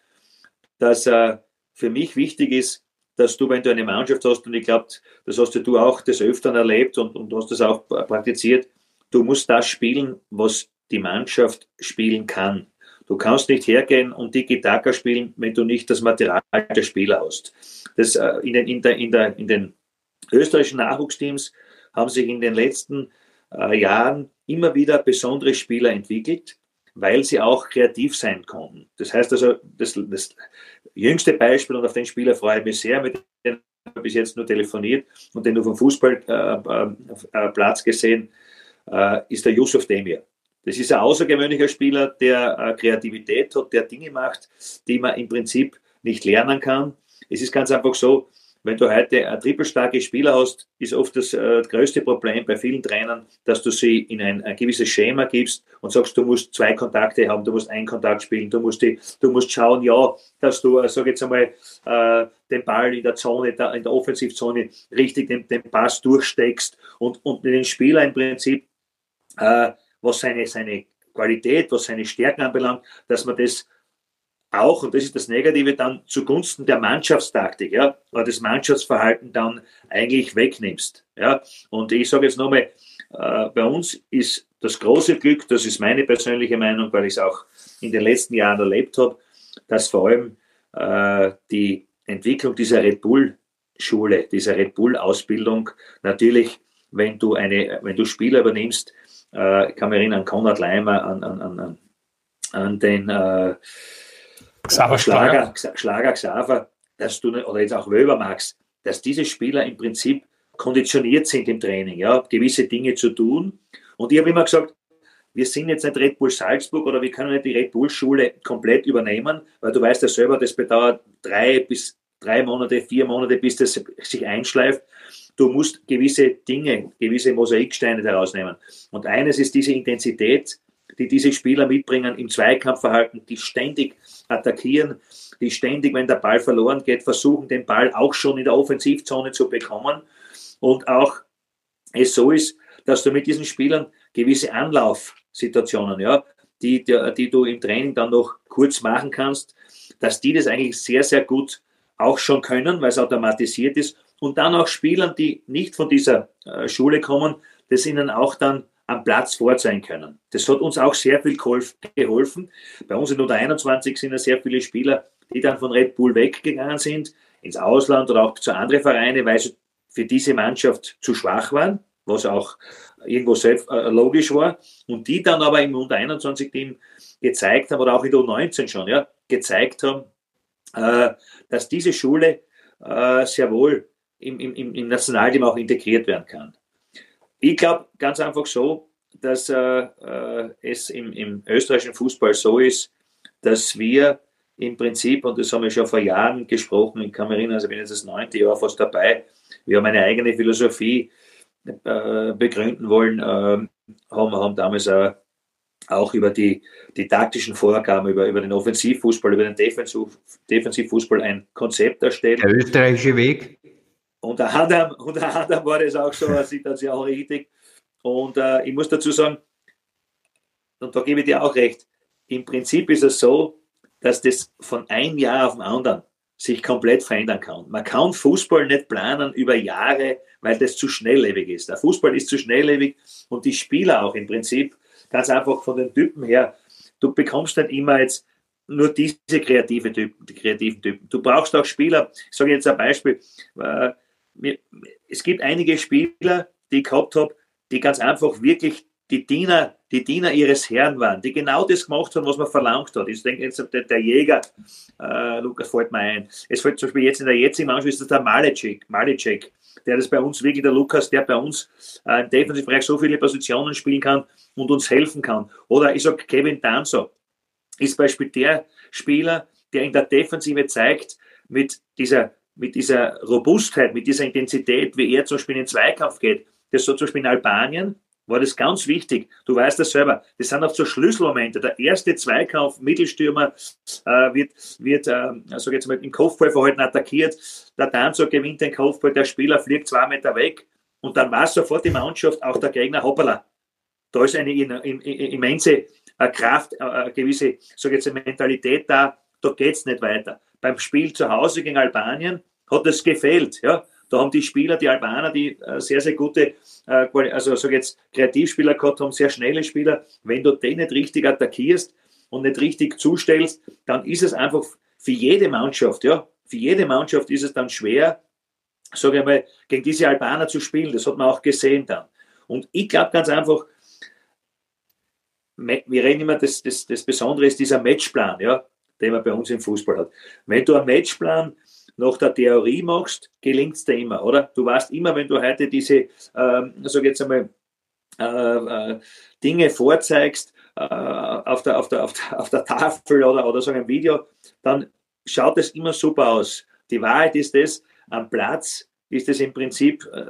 dass äh, für mich wichtig ist, dass du, wenn du eine Mannschaft hast, und ich glaube, das hast du auch des Öfteren erlebt und, und hast das auch praktiziert, du musst das spielen, was die Mannschaft spielen kann. Du kannst nicht hergehen und Tiki-Taka spielen, wenn du nicht das Material der Spieler hast. Das, äh, in, den, in, der, in, der, in den österreichischen Nachwuchsteams haben sich in den letzten äh, Jahren immer wieder besondere Spieler entwickelt, weil sie auch kreativ sein konnten. Das heißt also, das, das jüngste Beispiel, und auf den Spieler freue ich mich sehr, mit dem ich bis jetzt nur telefoniert und den nur vom Fußballplatz äh, äh, gesehen, äh, ist der Yusuf Demir. Das ist ein außergewöhnlicher Spieler, der äh, Kreativität hat, der Dinge macht, die man im Prinzip nicht lernen kann. Es ist ganz einfach so, wenn du heute ein trippelstarke Spieler hast, ist oft das äh, größte Problem bei vielen Trainern, dass du sie in ein, ein, gewisses Schema gibst und sagst, du musst zwei Kontakte haben, du musst einen Kontakt spielen, du musst, die, du musst schauen, ja, dass du, äh, sag jetzt einmal, äh, den Ball in der Zone, da, in der Offensivzone richtig den, den Pass durchsteckst und, und den Spieler im Prinzip, äh, was seine, seine Qualität, was seine Stärken anbelangt, dass man das auch, und das ist das Negative, dann zugunsten der Mannschaftstaktik, ja, oder des Mannschaftsverhalten dann eigentlich wegnimmst. Ja. Und ich sage jetzt nochmal, äh, bei uns ist das große Glück, das ist meine persönliche Meinung, weil ich es auch in den letzten Jahren erlebt habe, dass vor allem äh, die Entwicklung dieser Red Bull Schule, dieser Red Bull Ausbildung natürlich, wenn du eine, wenn du Spieler übernimmst, äh, ich kann mich erinnern an Konrad Leimer, an, an, an, an den äh, Xaver Schlager, Schlager Xaver, dass du, oder jetzt auch Wöber Max, dass diese Spieler im Prinzip konditioniert sind im Training, ja, gewisse Dinge zu tun. Und ich habe immer gesagt, wir sind jetzt nicht Red Bull Salzburg oder wir können nicht die Red Bull Schule komplett übernehmen, weil du weißt ja selber, das bedauert drei bis drei Monate, vier Monate, bis das sich einschleift. Du musst gewisse Dinge, gewisse Mosaiksteine daraus nehmen. Und eines ist diese Intensität, die diese Spieler mitbringen im Zweikampfverhalten, die ständig attackieren, die ständig, wenn der Ball verloren geht, versuchen, den Ball auch schon in der Offensivzone zu bekommen. Und auch es so ist, dass du mit diesen Spielern gewisse Anlaufsituationen, ja, die, die, die du im Training dann noch kurz machen kannst, dass die das eigentlich sehr, sehr gut auch schon können, weil es automatisiert ist. Und dann auch Spielern, die nicht von dieser äh, Schule kommen, das ihnen auch dann am Platz vorzeigen können. Das hat uns auch sehr viel geholfen. Bei uns in unter 21 sind ja sehr viele Spieler, die dann von Red Bull weggegangen sind, ins Ausland oder auch zu anderen Vereinen, weil sie für diese Mannschaft zu schwach waren, was auch irgendwo selbst, äh, logisch war. Und die dann aber im unter 21 Team gezeigt haben, oder auch in der U19 schon, ja, gezeigt haben, äh, dass diese Schule äh, sehr wohl im, im, im Nationalteam auch integriert werden kann. Ich glaube ganz einfach so, dass äh, äh, es im, im, österreichischen Fußball so ist, dass wir im Prinzip, und das haben wir schon vor Jahren gesprochen, in Kamerin, also ich bin jetzt das neunte Jahr fast dabei, wir haben eine eigene Philosophie äh, begründen wollen, ähm, haben, haben damals auch, auch über die, die taktischen Vorgaben, über, über den Offensivfußball, über den Defensiv, Defensivfußball ein Konzept erstellt. Der österreichische Weg. Unter anderem, unter anderem war das auch so eine Situation richtig. Und äh, ich muss dazu sagen, und da gebe ich dir auch recht, im Prinzip ist es so, dass das von einem Jahr auf den anderen sich komplett verändern kann. Man kann Fußball nicht planen über Jahre, weil das zu schnelllebig ist. Der Fußball ist zu schnelllebig und die Spieler auch im Prinzip ganz einfach von den Typen her. Du bekommst nicht immer jetzt nur diese kreative Typen, die kreativen Typen. Du brauchst auch Spieler. Ich sage jetzt ein Beispiel. Es gibt einige Spieler, die ich gehabt habe, die ganz einfach wirklich die Diener, die Diener ihres Herrn waren, die genau das gemacht haben, was man verlangt hat. Ich denke jetzt der, der Jäger, äh, Lukas fällt mir ein. Es fällt zum Beispiel jetzt in der jetzigen Mannschaft ist das der Malecek, Malecek, der das bei uns wirklich, der Lukas, der bei uns äh, im Defensivbereich so viele Positionen spielen kann und uns helfen kann. Oder ich sage, Kevin Danzo ist Beispiel der Spieler, der in der Defensive zeigt, mit dieser mit dieser Robustheit, mit dieser Intensität, wie er zum Beispiel in den Zweikampf geht. Das so zum Beispiel in Albanien war das ganz wichtig. Du weißt das selber. Das sind auch so Schlüsselmomente. Der erste Zweikampf, Mittelstürmer äh, wird, wird äh, also jetzt mal im Kopfballverhalten attackiert. Der Tanzer gewinnt den Kopfball, der Spieler fliegt zwei Meter weg und dann war sofort die Mannschaft, auch der Gegner, hoppala. Da ist eine immense äh, Kraft, äh, eine gewisse, so jetzt eine Mentalität da, da geht es nicht weiter. Beim Spiel zu Hause gegen Albanien hat es gefehlt. Ja? Da haben die Spieler, die Albaner, die äh, sehr, sehr gute, äh, also sag jetzt Kreativspieler gehabt haben, sehr schnelle Spieler. Wenn du den nicht richtig attackierst und nicht richtig zustellst, dann ist es einfach für jede Mannschaft, ja, für jede Mannschaft ist es dann schwer, sage ich mal, gegen diese Albaner zu spielen. Das hat man auch gesehen dann. Und ich glaube ganz einfach, wir reden immer, das, das, das Besondere ist dieser Matchplan, ja, den man bei uns im Fußball hat. Wenn du einen Matchplan nach der Theorie machst, gelingt es dir immer, oder? Du weißt immer, wenn du heute diese, ähm, sag jetzt einmal, äh, äh, Dinge vorzeigst äh, auf, der, auf, der, auf, der, auf der Tafel oder, oder so ein Video, dann schaut es immer super aus. Die Wahrheit ist das, am Platz ist es im Prinzip äh,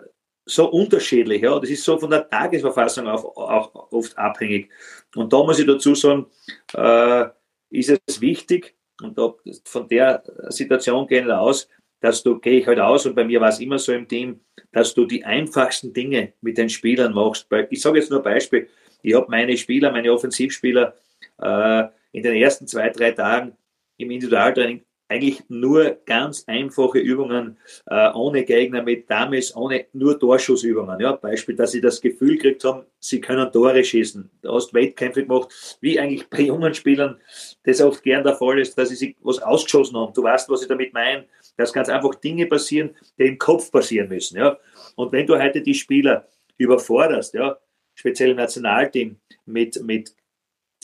so unterschiedlich. Ja? Das ist so von der Tagesverfassung auch, auch oft abhängig. Und da muss ich dazu sagen, äh, ist es wichtig, und von der Situation gehen wir aus, dass du, gehe ich halt aus, und bei mir war es immer so im Team, dass du die einfachsten Dinge mit den Spielern machst. Ich sage jetzt nur ein Beispiel, ich habe meine Spieler, meine Offensivspieler äh, in den ersten zwei, drei Tagen im Individualtraining eigentlich nur ganz einfache Übungen äh, ohne Gegner mit Dames, ohne nur Torschussübungen. Ja, Beispiel, dass sie das Gefühl gekriegt haben, sie können Tore schießen. Du hast Wettkämpfe gemacht, wie eigentlich bei jungen Spielern das oft gern der Fall ist, dass sie sich was ausgeschossen haben. Du weißt, was ich damit meine, dass ganz einfach Dinge passieren, die im Kopf passieren müssen. Ja. Und wenn du heute die Spieler überforderst, ja, speziell im Nationalteam, mit, mit,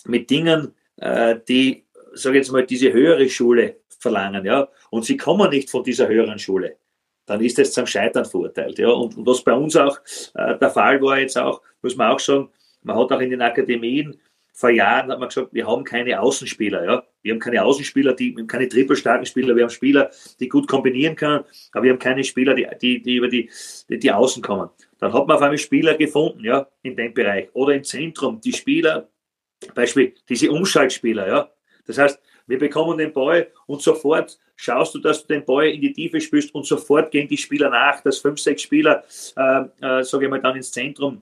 mit Dingen, äh, die, sage jetzt mal, diese höhere Schule verlangen, ja, und sie kommen nicht von dieser höheren Schule, dann ist es zum Scheitern verurteilt. Ja. Und, und was bei uns auch äh, der Fall war jetzt auch, muss man auch sagen, man hat auch in den Akademien vor Jahren hat man gesagt, wir haben keine Außenspieler, ja. Wir haben keine Außenspieler, die, wir haben keine trippelstarken Spieler, wir haben Spieler, die gut kombinieren können, aber wir haben keine Spieler, die, die, die über die, die, die Außen kommen. Dann hat man auf einmal Spieler gefunden, ja, in dem Bereich. Oder im Zentrum, die Spieler, Beispiel diese Umschaltspieler, ja. Das heißt, wir bekommen den Ball und sofort schaust du, dass du den Ball in die Tiefe spielst und sofort gehen die Spieler nach, dass fünf, sechs Spieler, äh, äh, sage ich mal, dann ins Zentrum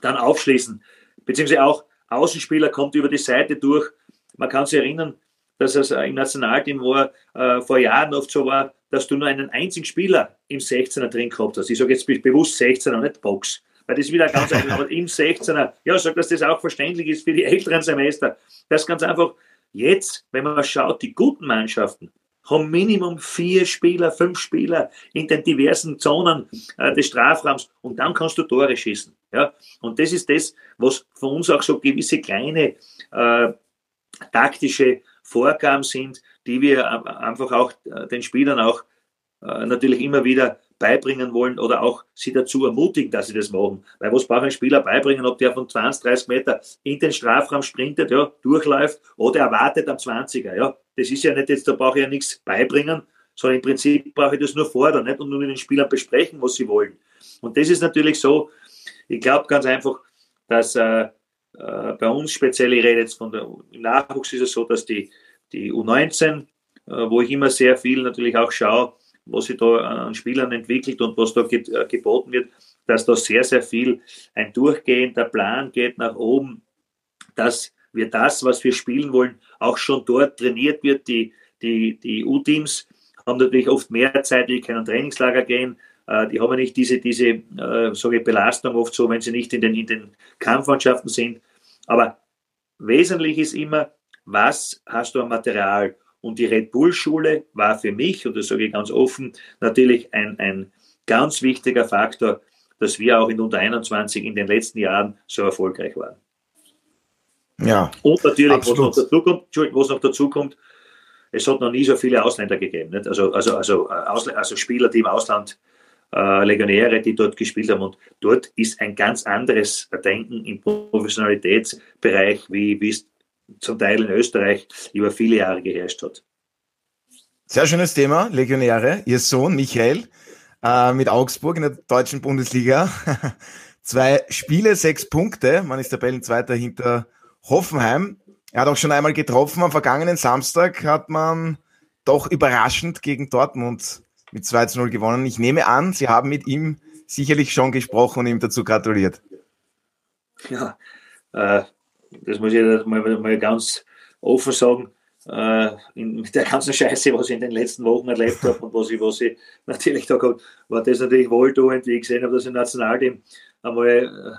dann aufschließen. Beziehungsweise auch Außenspieler kommt über die Seite durch. Man kann sich erinnern, dass es im Nationalteam war, äh, vor Jahren oft so war, dass du nur einen einzigen Spieler im 16er drin gehabt hast. Ich sage jetzt bewusst 16er, nicht Box. Weil das ist wieder ganz einfach, aber im 16er, ja, sag, dass das auch verständlich ist für die älteren Semester. Das ganz einfach, Jetzt, wenn man schaut, die guten Mannschaften haben Minimum vier Spieler, fünf Spieler in den diversen Zonen äh, des Strafraums und dann kannst du Tore schießen. Ja? Und das ist das, was für uns auch so gewisse kleine äh, taktische Vorgaben sind, die wir einfach auch äh, den Spielern auch äh, natürlich immer wieder beibringen wollen oder auch sie dazu ermutigen, dass sie das machen. Weil was braucht ein Spieler beibringen, ob der von 20, 30 Meter in den Strafraum sprintet, ja, durchläuft oder erwartet am 20er, ja. Das ist ja nicht jetzt, da brauche ich ja nichts beibringen, sondern im Prinzip brauche ich das nur fordern, nicht? Und nur mit den Spielern besprechen, was sie wollen. Und das ist natürlich so, ich glaube ganz einfach, dass äh, äh, bei uns speziell, ich rede jetzt von der, im Nachwuchs ist es so, dass die, die U19, äh, wo ich immer sehr viel natürlich auch schaue, was sich da an Spielern entwickelt und was da äh, geboten wird, dass da sehr, sehr viel ein durchgehender Plan geht nach oben, dass wir das, was wir spielen wollen, auch schon dort trainiert wird. Die, die, die U-Teams haben natürlich oft mehr Zeit, die können Trainingslager gehen. Äh, die haben nicht diese, diese äh, sage ich, Belastung oft so, wenn sie nicht in den, in den Kampfmannschaften sind. Aber wesentlich ist immer, was hast du am Material? Und die Red Bull-Schule war für mich, und das sage ich ganz offen, natürlich ein, ein ganz wichtiger Faktor, dass wir auch in unter 21 in den letzten Jahren so erfolgreich waren. Ja. Und natürlich, was noch, dazu kommt, was noch dazu kommt, es hat noch nie so viele Ausländer gegeben. Nicht? Also, also, also, äh, also Spieler, die im Ausland, äh, Legionäre, die dort gespielt haben. Und dort ist ein ganz anderes Denken im Professionalitätsbereich, wie, wie es zum Teil in Österreich über viele Jahre geherrscht hat. Sehr schönes Thema, Legionäre. Ihr Sohn Michael äh, mit Augsburg in der deutschen Bundesliga. Zwei Spiele, sechs Punkte. Man ist Tabellenzweiter hinter Hoffenheim. Er hat auch schon einmal getroffen. Am vergangenen Samstag hat man doch überraschend gegen Dortmund mit 2 zu 0 gewonnen. Ich nehme an, Sie haben mit ihm sicherlich schon gesprochen und ihm dazu gratuliert. Ja, äh, das muss ich mal, mal ganz offen sagen, äh, in, mit der ganzen Scheiße, was ich in den letzten Wochen erlebt habe und was ich, was ich natürlich da gehabt war das natürlich wohltuend, wie ich gesehen habe, dass ein Nationalteam einmal äh,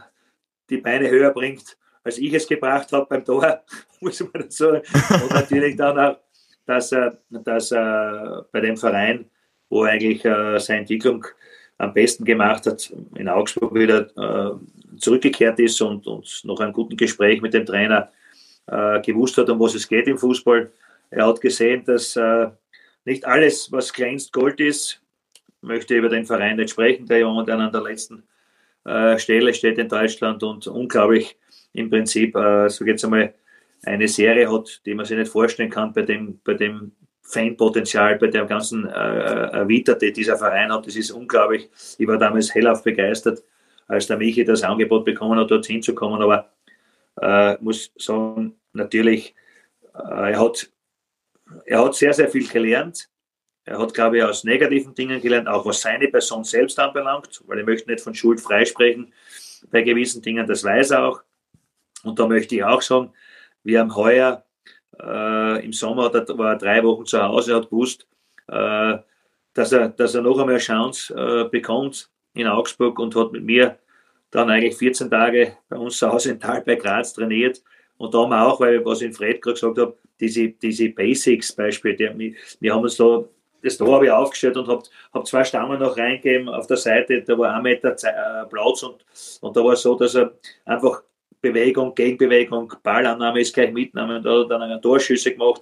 die Beine höher bringt, als ich es gebracht habe beim Tor, muss man sagen. Und natürlich dann auch, dass, äh, dass äh, bei dem Verein, wo eigentlich äh, seine Entwicklung am besten gemacht hat, in Augsburg wieder äh, zurückgekehrt ist und, und nach einem guten Gespräch mit dem Trainer äh, gewusst hat, um was es geht im Fußball. Er hat gesehen, dass äh, nicht alles, was glänzt, Gold ist. Ich möchte über den Verein nicht sprechen, der momentan an der letzten äh, Stelle steht in Deutschland und unglaublich im Prinzip, äh, so jetzt einmal, eine Serie hat, die man sich nicht vorstellen kann bei dem, bei dem Fanpotenzial, bei der ganzen äh, Vita, die dieser Verein hat. Das ist unglaublich. Ich war damals hellauf begeistert als der Michi das Angebot bekommen hat, dort hinzukommen. Aber äh, muss sagen, natürlich, äh, er, hat, er hat sehr, sehr viel gelernt. Er hat, glaube ich, aus negativen Dingen gelernt, auch was seine Person selbst anbelangt, weil ich möchte nicht von Schuld freisprechen bei gewissen Dingen, das weiß er auch. Und da möchte ich auch sagen, wir haben heuer äh, im Sommer, da war er drei Wochen zu Hause, hat gewusst, äh, dass, er, dass er noch einmal eine Chance äh, bekommt in Augsburg und hat mit mir dann eigentlich 14 Tage bei uns zu Hause in Tal bei Graz trainiert. Und da haben wir auch, weil was ich Fred gerade gesagt habe, diese, diese Basics Beispiel, die, wir haben uns da, das Tor habe ich aufgestellt und habe hab zwei Stammen noch reingegeben auf der Seite, da war ein Meter äh, Platz und, und da war es so, dass er einfach Bewegung, Gegenbewegung, Ballannahme ist gleich mitnehmen, da hat er dann Torschüsse gemacht,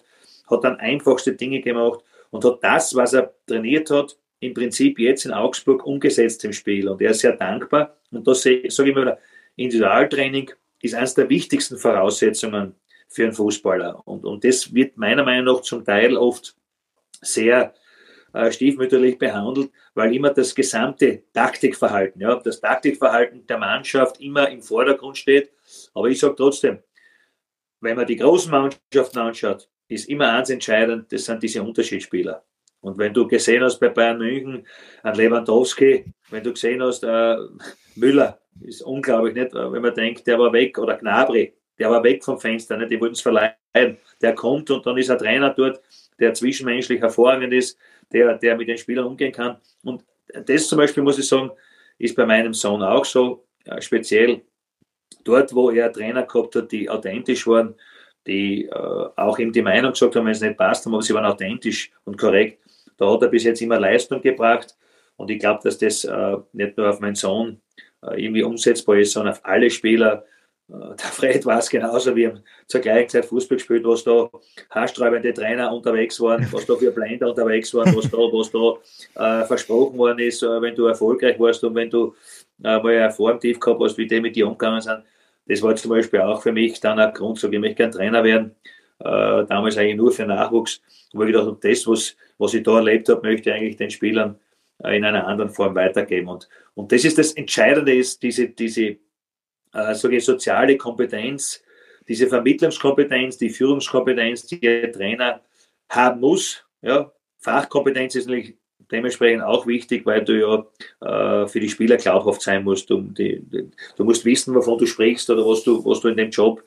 hat dann einfachste Dinge gemacht und hat das, was er trainiert hat, im Prinzip jetzt in Augsburg umgesetzt im Spiel. Und er ist sehr dankbar. Und da sage ich immer Individualtraining ist eines der wichtigsten Voraussetzungen für einen Fußballer. Und, und das wird meiner Meinung nach zum Teil oft sehr äh, stiefmütterlich behandelt, weil immer das gesamte Taktikverhalten, ja, das Taktikverhalten der Mannschaft immer im Vordergrund steht. Aber ich sage trotzdem, wenn man die großen Mannschaften anschaut, ist immer eins entscheidend, das sind diese Unterschiedsspieler. Und wenn du gesehen hast bei Bayern München, an Lewandowski, wenn du gesehen hast, äh, Müller, ist unglaublich, nicht? wenn man denkt, der war weg, oder Gnabry, der war weg vom Fenster, nicht? die wollten es verleihen. Der kommt und dann ist ein Trainer dort, der zwischenmenschlich hervorragend ist, der, der mit den Spielern umgehen kann. Und das zum Beispiel, muss ich sagen, ist bei meinem Sohn auch so, ja, speziell dort, wo er Trainer gehabt hat, die authentisch waren, die äh, auch ihm die Meinung gesagt haben, wenn es nicht passt, aber sie waren authentisch und korrekt. Da hat er bis jetzt immer Leistung gebracht und ich glaube, dass das äh, nicht nur auf meinen Sohn äh, irgendwie umsetzbar ist, sondern auf alle Spieler. Äh, der Fred weiß genauso, wir haben zur gleichen Zeit Fußball gespielt, was da haarsträubende Trainer unterwegs waren, was da für Blender unterwegs waren, was da, was da äh, versprochen worden ist, äh, wenn du erfolgreich warst und wenn du äh, mal eine Form tief gehabt hast, wie die mit dir umgegangen sind. Das war zum Beispiel auch für mich dann ein Grund, so ich möchte gerne Trainer werden. Äh, damals eigentlich nur für Nachwuchs, wo ich gedacht habe, das, was, was ich da erlebt habe, möchte ich eigentlich den Spielern in einer anderen Form weitergeben. Und, und das ist das Entscheidende, ist diese, diese äh, ich, soziale Kompetenz, diese Vermittlungskompetenz, die Führungskompetenz, die der Trainer haben muss. Ja, Fachkompetenz ist natürlich dementsprechend auch wichtig, weil du ja äh, für die Spieler glaubhaft sein musst. Du, die, du, musst wissen, wovon du sprichst oder was du, was du in dem Job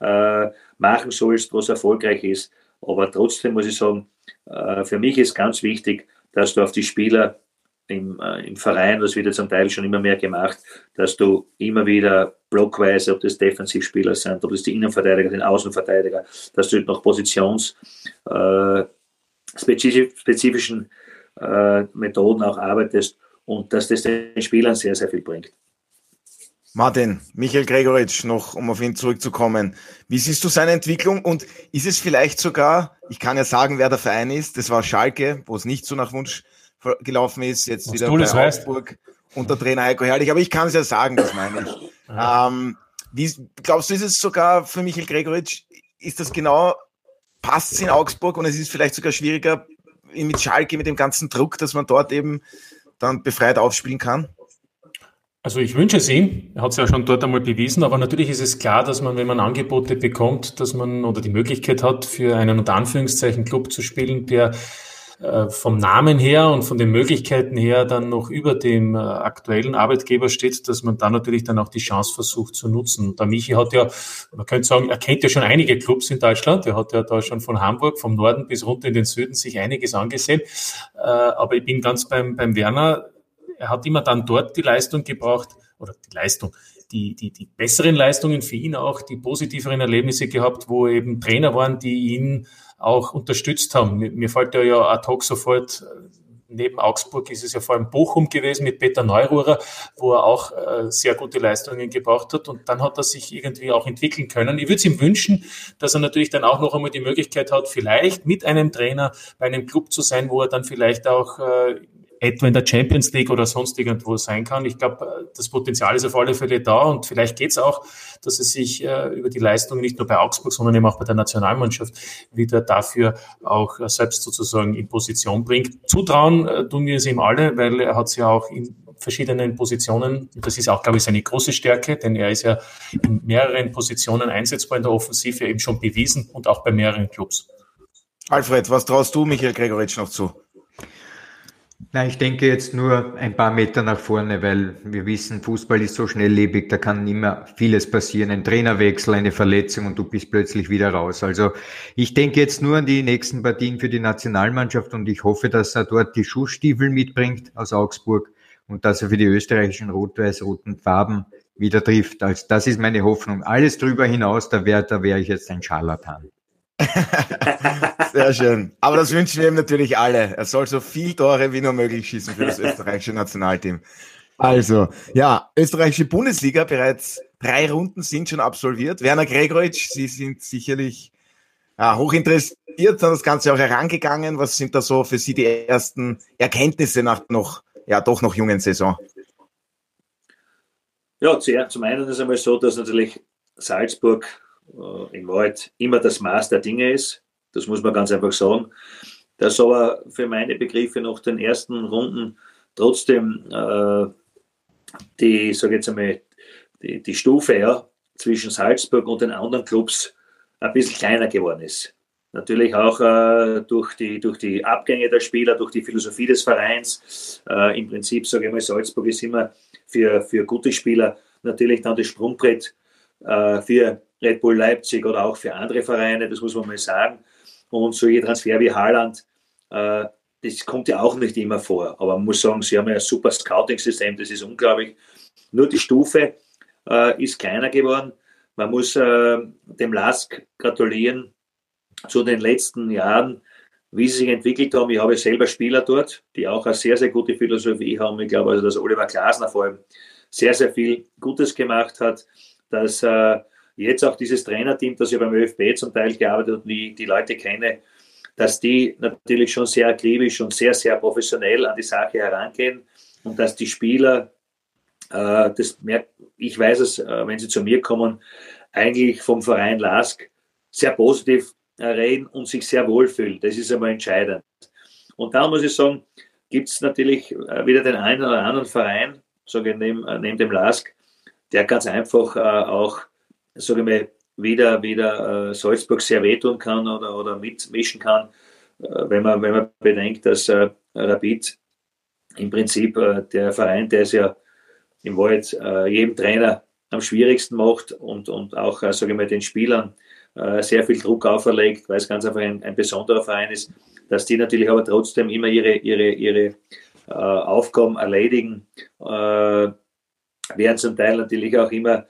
äh, machen sollst, was erfolgreich ist. Aber trotzdem muss ich sagen, äh, für mich ist ganz wichtig, dass du auf die Spieler im, äh, im Verein, das wird jetzt zum Teil schon immer mehr gemacht, dass du immer wieder blockweise, ob das Defensivspieler sind, ob das die Innenverteidiger sind, Außenverteidiger, dass du nach positionsspezifischen äh, äh, Methoden auch arbeitest und dass das den Spielern sehr, sehr viel bringt. Martin, Michael Gregoritsch, noch um auf ihn zurückzukommen. Wie siehst du seine Entwicklung und ist es vielleicht sogar, ich kann ja sagen, wer der Verein ist, das war Schalke, wo es nicht so nach Wunsch gelaufen ist, jetzt wieder bei Augsburg weißt. unter Trainer Heiko Herrlich, aber ich kann es ja sagen, das meine ich. ähm, wie, glaubst du, ist es sogar für Michael Gregoritsch, ist das genau, passt es in Augsburg und es ist vielleicht sogar schwieriger mit Schalke, mit dem ganzen Druck, dass man dort eben dann befreit aufspielen kann? Also ich wünsche es ihm. Er hat es ja schon dort einmal bewiesen, aber natürlich ist es klar, dass man, wenn man Angebote bekommt, dass man oder die Möglichkeit hat, für einen unter Anführungszeichen Club zu spielen, der vom Namen her und von den Möglichkeiten her dann noch über dem äh, aktuellen Arbeitgeber steht, dass man da natürlich dann auch die Chance versucht zu nutzen. Der Michi hat ja, man könnte sagen, er kennt ja schon einige Clubs in Deutschland. Er hat ja da schon von Hamburg, vom Norden bis runter in den Süden sich einiges angesehen. Äh, aber ich bin ganz beim, beim Werner. Er hat immer dann dort die Leistung gebraucht, oder die Leistung, die, die, die besseren Leistungen für ihn auch, die positiveren Erlebnisse gehabt, wo eben Trainer waren, die ihn auch unterstützt haben. Mir, mir fällt ja ad hoc sofort, äh, neben Augsburg ist es ja vor allem Bochum gewesen mit Peter Neururer, wo er auch äh, sehr gute Leistungen gebraucht hat und dann hat er sich irgendwie auch entwickeln können. Ich würde es ihm wünschen, dass er natürlich dann auch noch einmal die Möglichkeit hat, vielleicht mit einem Trainer bei einem Club zu sein, wo er dann vielleicht auch äh, etwa in der Champions League oder sonst irgendwo sein kann. Ich glaube, das Potenzial ist auf alle Fälle da und vielleicht geht es auch, dass es sich äh, über die Leistung nicht nur bei Augsburg, sondern eben auch bei der Nationalmannschaft wieder dafür auch äh, selbst sozusagen in Position bringt. Zutrauen äh, tun wir es ihm alle, weil er hat es ja auch in verschiedenen Positionen, das ist auch, glaube ich, seine große Stärke, denn er ist ja in mehreren Positionen einsetzbar in der Offensive eben schon bewiesen und auch bei mehreren Clubs. Alfred, was traust du Michael Gregoritsch noch zu? Na, ich denke jetzt nur ein paar Meter nach vorne, weil wir wissen, Fußball ist so schnelllebig, da kann immer vieles passieren. Ein Trainerwechsel, eine Verletzung und du bist plötzlich wieder raus. Also ich denke jetzt nur an die nächsten Partien für die Nationalmannschaft und ich hoffe, dass er dort die Schuhstiefel mitbringt aus Augsburg und dass er für die österreichischen rot-weiß-roten Farben wieder trifft. Also das ist meine Hoffnung. Alles drüber hinaus, da wäre da wär ich jetzt ein Scharlatan. Sehr schön. Aber das wünschen wir ihm natürlich alle. Er soll so viel Tore wie nur möglich schießen für das österreichische Nationalteam. Also, ja, österreichische Bundesliga, bereits drei Runden sind schon absolviert. Werner Gregoritsch, Sie sind sicherlich ja, hoch interessiert an das Ganze auch herangegangen. Was sind da so für Sie die ersten Erkenntnisse nach noch, ja, doch noch jungen Saison? Ja, zum einen ist es einmal so, dass natürlich Salzburg äh, in Wahrheit immer das Maß der Dinge ist. Das muss man ganz einfach sagen. Dass aber für meine Begriffe nach den ersten Runden trotzdem äh, die, sage jetzt einmal, die, die Stufe ja, zwischen Salzburg und den anderen Clubs ein bisschen kleiner geworden ist. Natürlich auch äh, durch, die, durch die Abgänge der Spieler, durch die Philosophie des Vereins. Äh, Im Prinzip, sage ich mal, Salzburg ist immer für, für gute Spieler natürlich dann das Sprungbrett äh, für Red Bull Leipzig oder auch für andere Vereine, das muss man mal sagen. Und solche Transfer wie Haaland, äh, das kommt ja auch nicht immer vor. Aber man muss sagen, sie haben ja ein super Scouting-System, das ist unglaublich. Nur die Stufe äh, ist kleiner geworden. Man muss äh, dem Lask gratulieren zu den letzten Jahren, wie sie sich entwickelt haben. Ich habe selber Spieler dort, die auch eine sehr, sehr gute Philosophie haben. Ich glaube also, dass Oliver Glasner vor allem sehr, sehr viel Gutes gemacht hat, dass äh, jetzt auch dieses Trainerteam, das ja beim ÖFB zum Teil gearbeitet hat und die, die Leute kenne, dass die natürlich schon sehr akribisch und sehr, sehr professionell an die Sache herangehen und dass die Spieler, äh, das merkt, ich weiß es, äh, wenn sie zu mir kommen, eigentlich vom Verein LASK sehr positiv äh, reden und sich sehr wohlfühlen. Das ist einmal entscheidend. Und da muss ich sagen, gibt es natürlich äh, wieder den einen oder anderen Verein, ich neben, äh, neben dem LASK, der ganz einfach auch sage ich mal, wieder, wieder äh, Salzburg sehr wehtun kann oder, oder mitmischen kann, äh, wenn, man, wenn man bedenkt, dass äh, Rapid im Prinzip äh, der Verein, der es ja im Wald äh, jedem Trainer am schwierigsten macht und, und auch, äh, sage ich mal, den Spielern äh, sehr viel Druck auferlegt, weil es ganz einfach ein, ein besonderer Verein ist, dass die natürlich aber trotzdem immer ihre, ihre, ihre Aufgaben erledigen, äh, werden zum Teil natürlich auch immer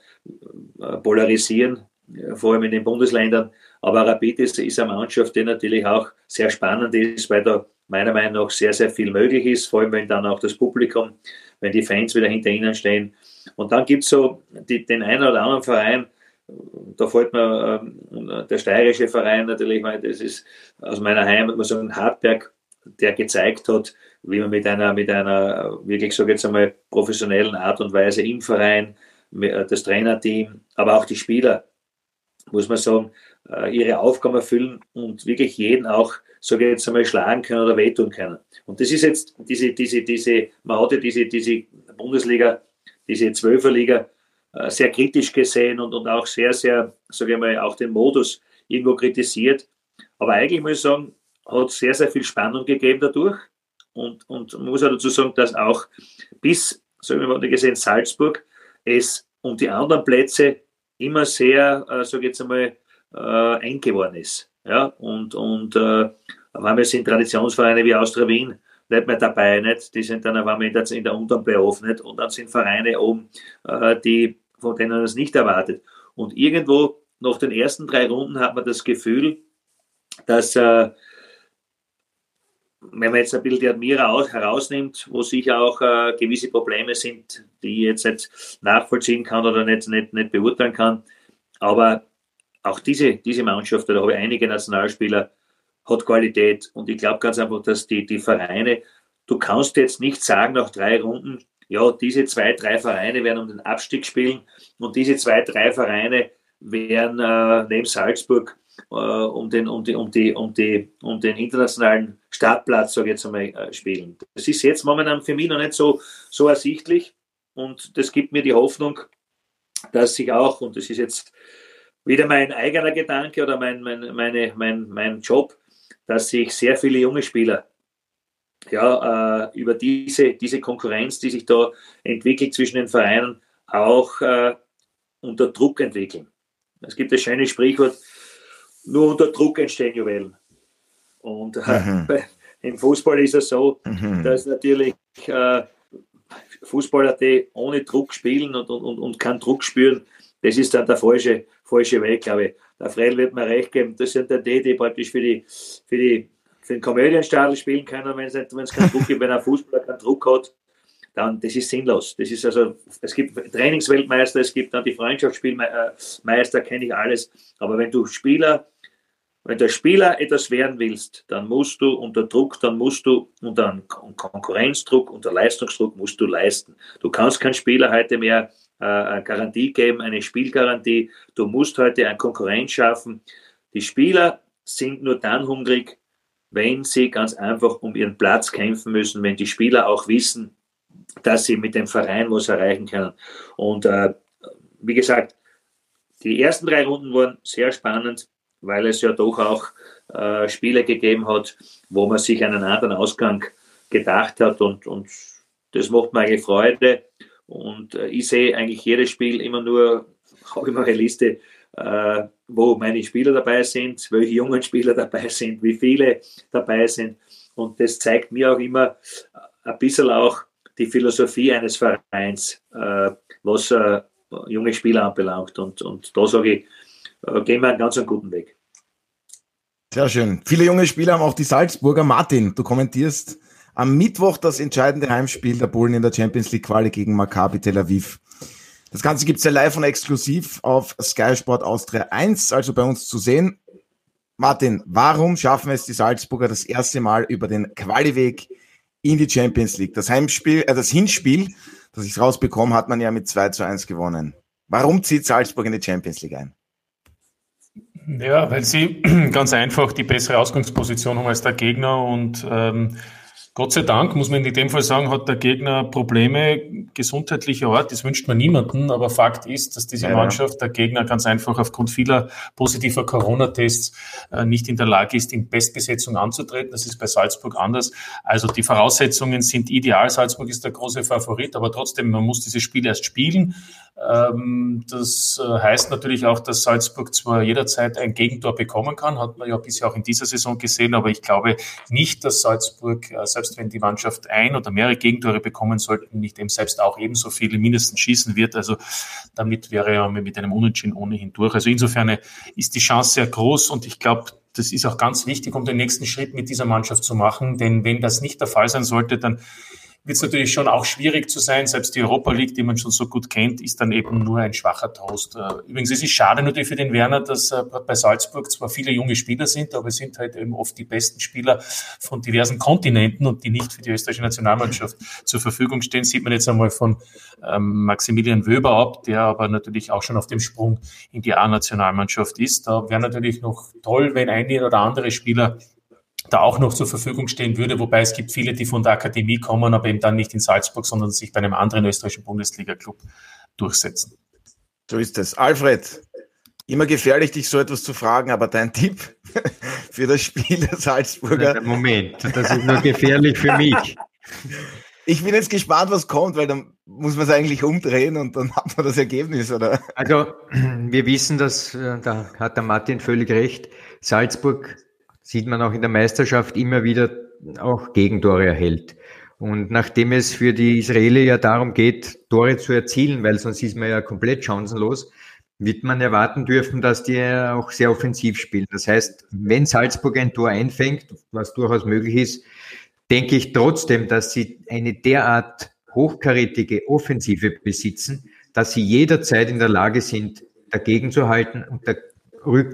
polarisieren, äh, vor allem in den Bundesländern. Aber Rapid ist, ist eine Mannschaft, die natürlich auch sehr spannend ist, weil da meiner Meinung nach sehr, sehr viel möglich ist, vor allem wenn dann auch das Publikum, wenn die Fans wieder hinter ihnen stehen. Und dann gibt es so die, den einen oder anderen Verein, da fällt mir äh, der steirische Verein natürlich, das ist aus meiner Heimat, muss sagen, Hartberg, der gezeigt hat, wie man mit einer, mit einer wirklich, sage jetzt einmal, professionellen Art und Weise im Verein, äh, das Trainerteam, aber auch die Spieler, muss man sagen, äh, ihre Aufgaben erfüllen und wirklich jeden auch, sage ich jetzt einmal, schlagen können oder wehtun können. Und das ist jetzt diese, diese, diese, man hatte diese, diese Bundesliga, diese Zwölferliga äh, sehr kritisch gesehen und, und auch sehr, sehr, sage ich mal, auch den Modus irgendwo kritisiert. Aber eigentlich muss ich sagen, hat sehr, sehr viel Spannung gegeben dadurch. Und, und man muss auch dazu sagen, dass auch bis, so wie wir gesehen, Salzburg es um die anderen Plätze immer sehr, äh, sage ich jetzt einmal, äh, eng geworden ist. Ja? Und, und äh, wir sind Traditionsvereine wie Austria Wien nicht mehr dabei, nicht? die sind dann einmal in der, in der unteren Playoff nicht? und dann sind Vereine oben, äh, die, von denen man das nicht erwartet. Und irgendwo nach den ersten drei Runden hat man das Gefühl, dass äh, wenn man jetzt ein bisschen die Admira herausnimmt, wo sicher auch äh, gewisse Probleme sind, die ich jetzt nicht nachvollziehen kann oder nicht, nicht, nicht beurteilen kann. Aber auch diese, diese Mannschaft, da habe ich einige Nationalspieler, hat Qualität. Und ich glaube ganz einfach, dass die, die Vereine, du kannst jetzt nicht sagen nach drei Runden, ja, diese zwei, drei Vereine werden um den Abstieg spielen und diese zwei, drei Vereine werden äh, neben Salzburg äh, um, den, um, die, um, die, um, die, um den internationalen Startplatz, sage ich jetzt einmal, äh, spielen. Das ist jetzt momentan für mich noch nicht so, so ersichtlich und das gibt mir die Hoffnung, dass sich auch, und das ist jetzt wieder mein eigener Gedanke oder mein, mein, meine, mein, mein Job, dass sich sehr viele junge Spieler ja, äh, über diese, diese Konkurrenz, die sich da entwickelt zwischen den Vereinen, auch äh, unter Druck entwickeln. Es gibt das schöne Sprichwort, nur unter Druck entstehen Juwelen. Und äh, mhm. im Fußball ist es so, mhm. dass natürlich äh, Fußballer, die ohne Druck spielen und, und, und keinen Druck spüren, das ist dann der falsche, falsche Weg, glaube ich. Der Freill wird mir recht geben. Das sind dann die, die praktisch für, die, für, die, für den Komödienstadel spielen können, wenn es keinen Druck gibt, wenn ein Fußballer keinen Druck hat, dann das ist sinnlos. Das ist also, es gibt Trainingsweltmeister, es gibt dann die Freundschaftsspielmeister, kenne ich alles. Aber wenn du Spieler, wenn der Spieler etwas werden willst, dann musst du unter Druck, dann musst du unter Konkurrenzdruck, unter Leistungsdruck musst du leisten. Du kannst keinen Spieler heute mehr äh, eine Garantie geben, eine Spielgarantie. Du musst heute eine Konkurrenz schaffen. Die Spieler sind nur dann hungrig, wenn sie ganz einfach um ihren Platz kämpfen müssen, wenn die Spieler auch wissen, dass sie mit dem Verein was erreichen können. Und äh, wie gesagt, die ersten drei Runden waren sehr spannend, weil es ja doch auch äh, Spiele gegeben hat, wo man sich einen anderen Ausgang gedacht hat und, und das macht mir eigentlich Freude. Und äh, ich sehe eigentlich jedes Spiel immer nur, habe immer eine Liste, äh, wo meine Spieler dabei sind, welche jungen Spieler dabei sind, wie viele dabei sind. Und das zeigt mir auch immer ein bisschen auch die Philosophie eines Vereins, äh, was äh, junge Spieler anbelangt. Und, und da sage ich, äh, gehen wir einen ganz einen guten Weg. Sehr schön. Viele junge Spieler haben auch die Salzburger. Martin, du kommentierst am Mittwoch das entscheidende Heimspiel der Bullen in der Champions League Quali gegen Maccabi Tel Aviv. Das Ganze gibt's ja live und exklusiv auf Sky Sport Austria 1, also bei uns zu sehen. Martin, warum schaffen es die Salzburger das erste Mal über den Qualiweg in die Champions League? Das Heimspiel, äh, das Hinspiel, das ich rausbekommen, hat man ja mit 2 zu 1 gewonnen. Warum zieht Salzburg in die Champions League ein? Ja, weil sie ganz einfach die bessere Ausgangsposition haben als der Gegner und ähm, Gott sei Dank, muss man in dem Fall sagen, hat der Gegner Probleme gesundheitlicher Art. Das wünscht man niemanden. Aber Fakt ist, dass diese. Mannschaft, der Gegner ganz einfach aufgrund vieler positiver Corona-Tests äh, nicht in der Lage ist, in Bestbesetzung anzutreten. Das ist bei Salzburg anders. Also die Voraussetzungen sind ideal. Salzburg ist der große Favorit, aber trotzdem, man muss dieses Spiel erst spielen. Ähm, das äh, heißt natürlich auch, dass Salzburg zwar jederzeit ein Gegentor bekommen kann, hat man ja bisher auch in dieser Saison gesehen, aber ich glaube nicht, dass Salzburg, äh, selbst wenn die Mannschaft ein oder mehrere Gegentore bekommen sollten, nicht eben selbst auch ebenso viele mindestens schießen wird. Also damit wäre er mit einem Unentschieden ohnehin durch. Also insofern ist die Chance sehr groß und ich glaube, das ist auch ganz wichtig, um den nächsten Schritt mit dieser Mannschaft zu machen. Denn wenn das nicht der Fall sein sollte, dann wird es natürlich schon auch schwierig zu sein. Selbst die Europa League, die man schon so gut kennt, ist dann eben nur ein schwacher Trost. Äh, übrigens, es ist schade natürlich für den Werner, dass äh, bei Salzburg zwar viele junge Spieler sind, aber es sind halt eben oft die besten Spieler von diversen Kontinenten und die nicht für die österreichische Nationalmannschaft zur Verfügung stehen. Sieht man jetzt einmal von ähm, Maximilian Wöber ab, der aber natürlich auch schon auf dem Sprung in die A-Nationalmannschaft ist. Da wäre natürlich noch toll, wenn ein oder andere Spieler da auch noch zur Verfügung stehen würde, wobei es gibt viele, die von der Akademie kommen, aber eben dann nicht in Salzburg, sondern sich bei einem anderen österreichischen Bundesliga-Club durchsetzen. So ist es. Alfred, immer gefährlich, dich so etwas zu fragen, aber dein Tipp für das Spiel der Salzburger. Moment, das ist nur gefährlich für mich. Ich bin jetzt gespannt, was kommt, weil dann muss man es eigentlich umdrehen und dann hat man das Ergebnis, oder? Also, wir wissen, dass, äh, da hat der Martin völlig recht, Salzburg sieht man auch in der Meisterschaft immer wieder auch Gegentore erhält. Und nachdem es für die Israeler ja darum geht, Tore zu erzielen, weil sonst ist man ja komplett chancenlos, wird man erwarten dürfen, dass die auch sehr offensiv spielen. Das heißt, wenn Salzburg ein Tor einfängt, was durchaus möglich ist, denke ich trotzdem, dass sie eine derart hochkarätige Offensive besitzen, dass sie jederzeit in der Lage sind, dagegen zu halten und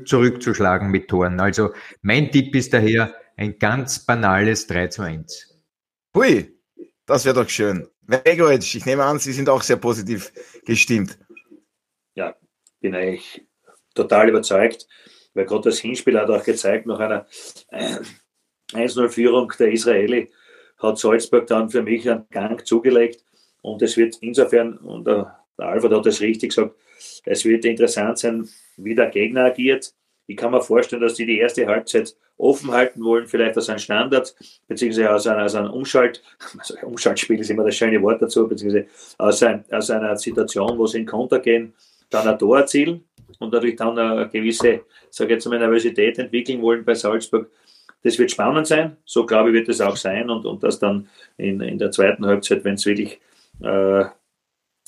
zurückzuschlagen mit Toren. Also mein Tipp ist daher ein ganz banales 3 zu 1. Hui, das wäre doch schön. Vegovic, ich nehme an, Sie sind auch sehr positiv gestimmt. Ja, bin eigentlich total überzeugt, weil gerade das Hinspiel hat auch gezeigt, nach einer 1-0-Führung der Israeli hat Salzburg dann für mich einen Gang zugelegt und es wird insofern, und der, der Alfred hat das richtig gesagt, es wird interessant sein, wie der Gegner agiert. Ich kann mir vorstellen, dass die die erste Halbzeit offen halten wollen, vielleicht aus einem Standard, beziehungsweise aus, einer, aus einem Umschalt, also Umschaltspiel ist immer das schöne Wort dazu, beziehungsweise aus, ein, aus einer Situation, wo sie in Konter gehen, dann ein Tor erzielen und dadurch dann eine gewisse, sage ich jetzt mal, Nervosität entwickeln wollen bei Salzburg. Das wird spannend sein, so glaube ich wird es auch sein und, und das dann in, in der zweiten Halbzeit, wenn es wirklich äh,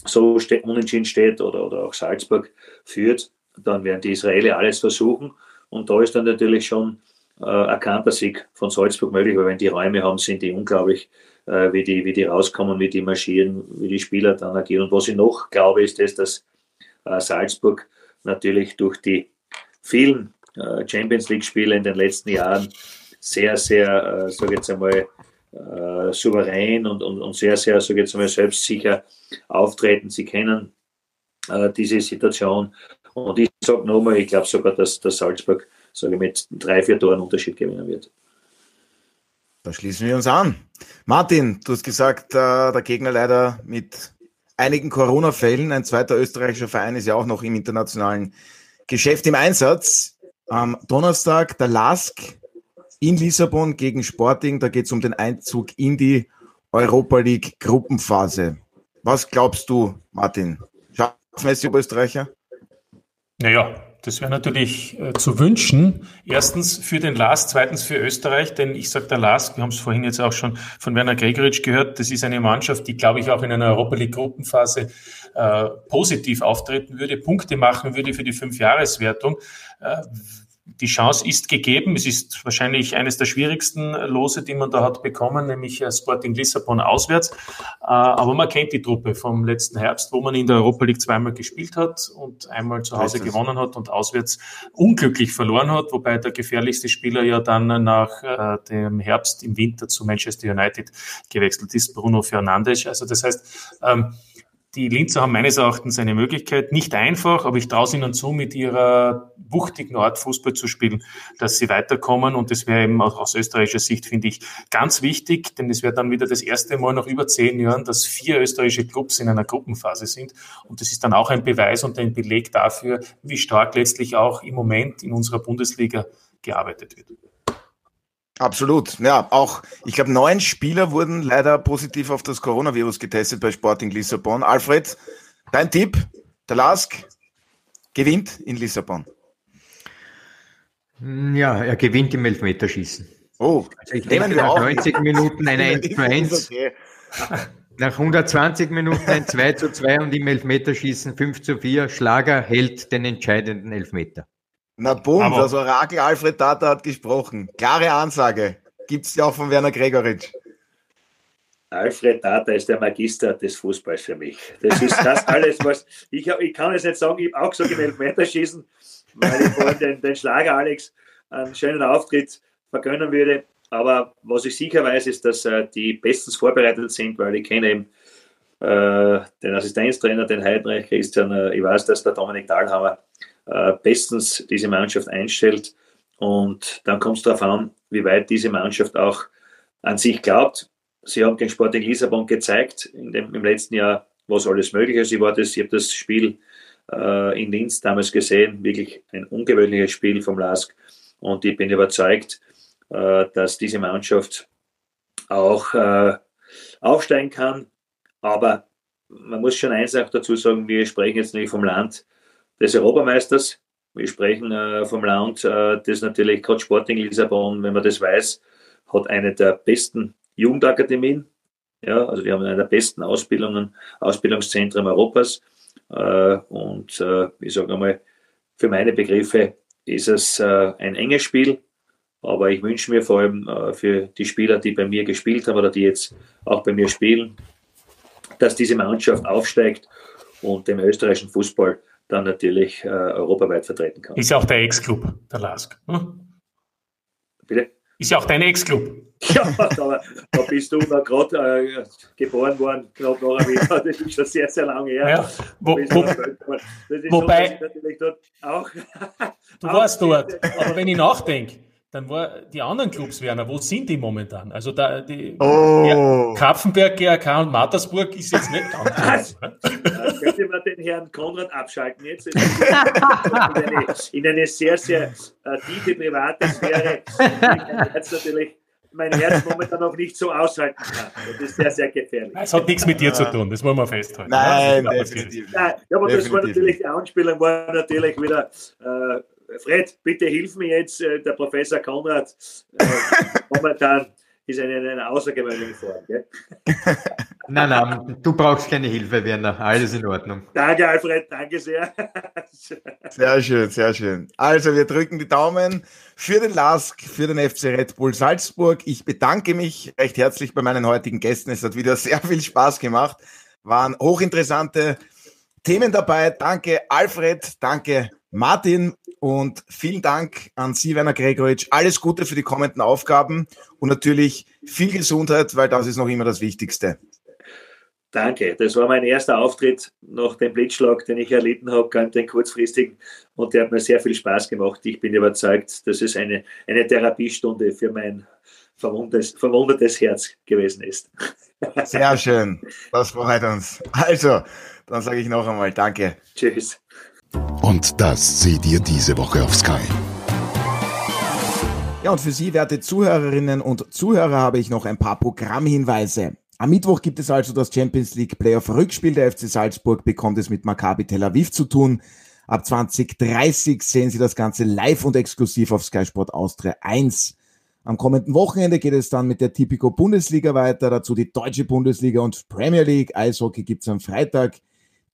so ste unentschieden steht oder, oder auch Salzburg führt, dann werden die Israelis alles versuchen und da ist dann natürlich schon äh, ein Kantersieg von Salzburg möglich, weil wenn die Räume haben, sind die unglaublich, äh, wie, die, wie die rauskommen, wie die marschieren, wie die Spieler dann agieren. Und was ich noch glaube, ist das, dass äh, Salzburg natürlich durch die vielen äh, Champions League-Spiele in den letzten Jahren sehr, sehr, äh, sage jetzt einmal, äh, souverän und, und, und sehr, sehr, sage jetzt einmal, selbstsicher auftreten. Sie kennen äh, diese Situation. Und ich sage nochmal, ich glaube sogar, dass, dass Salzburg ich, mit drei, vier Toren Unterschied gewinnen wird. Da schließen wir uns an. Martin, du hast gesagt, äh, der Gegner leider mit einigen Corona-Fällen. Ein zweiter österreichischer Verein ist ja auch noch im internationalen Geschäft im Einsatz. Am Donnerstag der LASK in Lissabon gegen Sporting. Da geht es um den Einzug in die Europa League Gruppenphase. Was glaubst du, Martin? Schaffen es die Österreicher? Naja, das wäre natürlich äh, zu wünschen. Erstens für den LAS, zweitens für Österreich, denn ich sage der LAS, wir haben es vorhin jetzt auch schon von Werner Gregoritsch gehört, das ist eine Mannschaft, die, glaube ich, auch in einer Europa League Gruppenphase äh, positiv auftreten würde, Punkte machen würde für die Fünfjahreswertung. Äh, die Chance ist gegeben. Es ist wahrscheinlich eines der schwierigsten Lose, die man da hat bekommen, nämlich Sporting Lissabon auswärts. Äh, aber man kennt die Truppe vom letzten Herbst, wo man in der Europa League zweimal gespielt hat und einmal zu Hause gewonnen hat und auswärts unglücklich verloren hat, wobei der gefährlichste Spieler ja dann nach äh, dem Herbst im Winter zu Manchester United gewechselt ist, Bruno Fernandes. Also das heißt, ähm, die Linzer haben meines Erachtens eine Möglichkeit, nicht einfach, aber ich traue ihnen zu, mit ihrer wuchtigen Art Fußball zu spielen, dass sie weiterkommen. Und das wäre eben auch aus österreichischer Sicht, finde ich, ganz wichtig, denn es wäre dann wieder das erste Mal nach über zehn Jahren, dass vier österreichische Clubs in einer Gruppenphase sind. Und das ist dann auch ein Beweis und ein Beleg dafür, wie stark letztlich auch im Moment in unserer Bundesliga gearbeitet wird. Absolut. Ja, auch, ich glaube, neun Spieler wurden leider positiv auf das Coronavirus getestet bei Sporting Lissabon. Alfred, dein Tipp, der Lask gewinnt in Lissabon. Ja, er gewinnt im Elfmeterschießen. Oh, also ich denke nach 90 Minuten ein 1 zu 1. Nach 120 Minuten ein 2 zu 2 und im Elfmeterschießen 5 zu 4. Schlager hält den entscheidenden Elfmeter. Na bumm, Aber das Orakel Alfred Tata hat gesprochen. Klare Ansage. Gibt es ja auch von Werner Gregoritsch. Alfred Tata ist der Magister des Fußballs für mich. Das ist das alles, was ich, ich kann es nicht sagen, ich habe auch gesagt im Elfmeterschießen, weil ich vorhin den, den Schlager Alex einen schönen Auftritt vergönnen würde. Aber was ich sicher weiß, ist, dass äh, die bestens vorbereitet sind, weil ich kenne eben äh, den Assistenztrainer, den Heidrich Christian. Äh, ich weiß, dass der Dominik Dahlhammer äh, bestens diese Mannschaft einstellt. Und dann kommt es darauf an, wie weit diese Mannschaft auch an sich glaubt. Sie haben gegen Sporting Lissabon gezeigt dem, im letzten Jahr, was alles möglich ist. Ich, war das, ich habe das Spiel äh, in Linz damals gesehen, wirklich ein ungewöhnliches Spiel vom LASK. Und ich bin überzeugt, äh, dass diese Mannschaft auch äh, aufsteigen kann. Aber man muss schon eins auch dazu sagen, wir sprechen jetzt nicht vom Land des Europameisters. Wir sprechen äh, vom Land, äh, das natürlich gerade Sporting Lissabon, wenn man das weiß, hat eine der besten Jugendakademien. Ja, also wir haben eine der besten Ausbildungen, Ausbildungszentren Europas. Äh, und äh, ich sage einmal, für meine Begriffe ist es äh, ein enges Spiel. Aber ich wünsche mir vor allem äh, für die Spieler, die bei mir gespielt haben oder die jetzt auch bei mir spielen, dass diese Mannschaft aufsteigt und dem österreichischen Fußball dann natürlich äh, europaweit vertreten kann. Ist ja auch der Ex-Club, der LASK. Hm? Bitte? Ist ja auch dein Ex-Club. Ja, aber da bist du da gerade äh, geboren worden, gerade noch ein Jahr. Das ist schon sehr, sehr lange her. Ja, wo, wo, wobei, so, auch, du warst dort, aber wenn ich nachdenke, dann war die anderen Clubs, Werner, wo sind die momentan? Also da die oh. Kapfenberg, GRK und Mattersburg ist jetzt nicht ganz. Ne? könnte man den Herrn Konrad abschalten jetzt in eine, in eine sehr, sehr uh, tiefe private Sphäre. Jetzt natürlich mein Herz momentan noch nicht so aushalten kann. Das ist sehr, sehr gefährlich. Es hat nichts mit dir zu tun, das wollen wir festhalten. Nein, ja, definitiv. Nein, aber definitiv. das war natürlich, die Anspielung war natürlich wieder, äh, Fred, bitte hilf mir jetzt, äh, der Professor Konrad, äh, momentan ist eine, eine außergewöhnliche Form. Gell? nein, nein, du brauchst keine Hilfe, Werner. Alles in Ordnung. Danke, Alfred. Danke sehr. sehr schön, sehr schön. Also, wir drücken die Daumen für den LASK, für den FC Red Bull Salzburg. Ich bedanke mich recht herzlich bei meinen heutigen Gästen. Es hat wieder sehr viel Spaß gemacht. Waren hochinteressante Themen dabei. Danke, Alfred. Danke, Martin und vielen Dank an Sie, Werner Gregoritsch. Alles Gute für die kommenden Aufgaben und natürlich viel Gesundheit, weil das ist noch immer das Wichtigste. Danke, das war mein erster Auftritt nach dem Blitzschlag, den ich erlitten habe, den kurzfristigen, und der hat mir sehr viel Spaß gemacht. Ich bin überzeugt, dass es eine, eine Therapiestunde für mein verwundetes, verwundetes Herz gewesen ist. Sehr schön, das freut uns. Also, dann sage ich noch einmal Danke. Tschüss. Und das seht ihr diese Woche auf Sky. Ja, und für Sie, werte Zuhörerinnen und Zuhörer, habe ich noch ein paar Programmhinweise. Am Mittwoch gibt es also das Champions League Playoff Rückspiel. Der FC Salzburg bekommt es mit Maccabi Tel Aviv zu tun. Ab 2030 sehen Sie das Ganze live und exklusiv auf Sky Sport Austria 1. Am kommenden Wochenende geht es dann mit der Tipico Bundesliga weiter, dazu die Deutsche Bundesliga und Premier League. Eishockey gibt's am Freitag.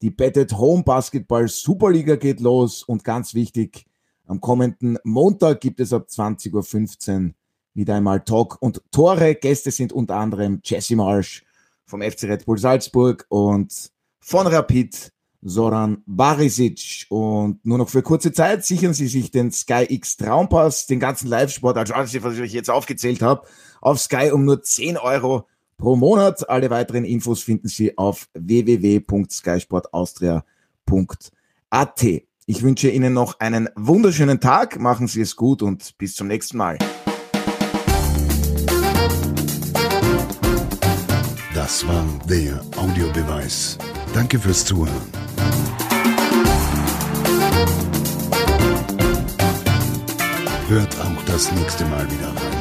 Die Betted Home Basketball Superliga geht los und ganz wichtig, am kommenden Montag gibt es ab 20.15 Uhr wieder einmal Talk und Tore. Gäste sind unter anderem Jesse Marsch vom FC Red Bull Salzburg und von Rapid Soran Barisic. Und nur noch für kurze Zeit sichern Sie sich den Sky X Traumpass, den ganzen Live-Sport, also alles, was ich euch jetzt aufgezählt habe, auf Sky um nur 10 Euro pro Monat. Alle weiteren Infos finden Sie auf www.skysportaustria.at. Ich wünsche Ihnen noch einen wunderschönen Tag, machen Sie es gut und bis zum nächsten Mal. Das war der Audiobeweis. Danke fürs Zuhören. Hört auch das nächste Mal wieder rein.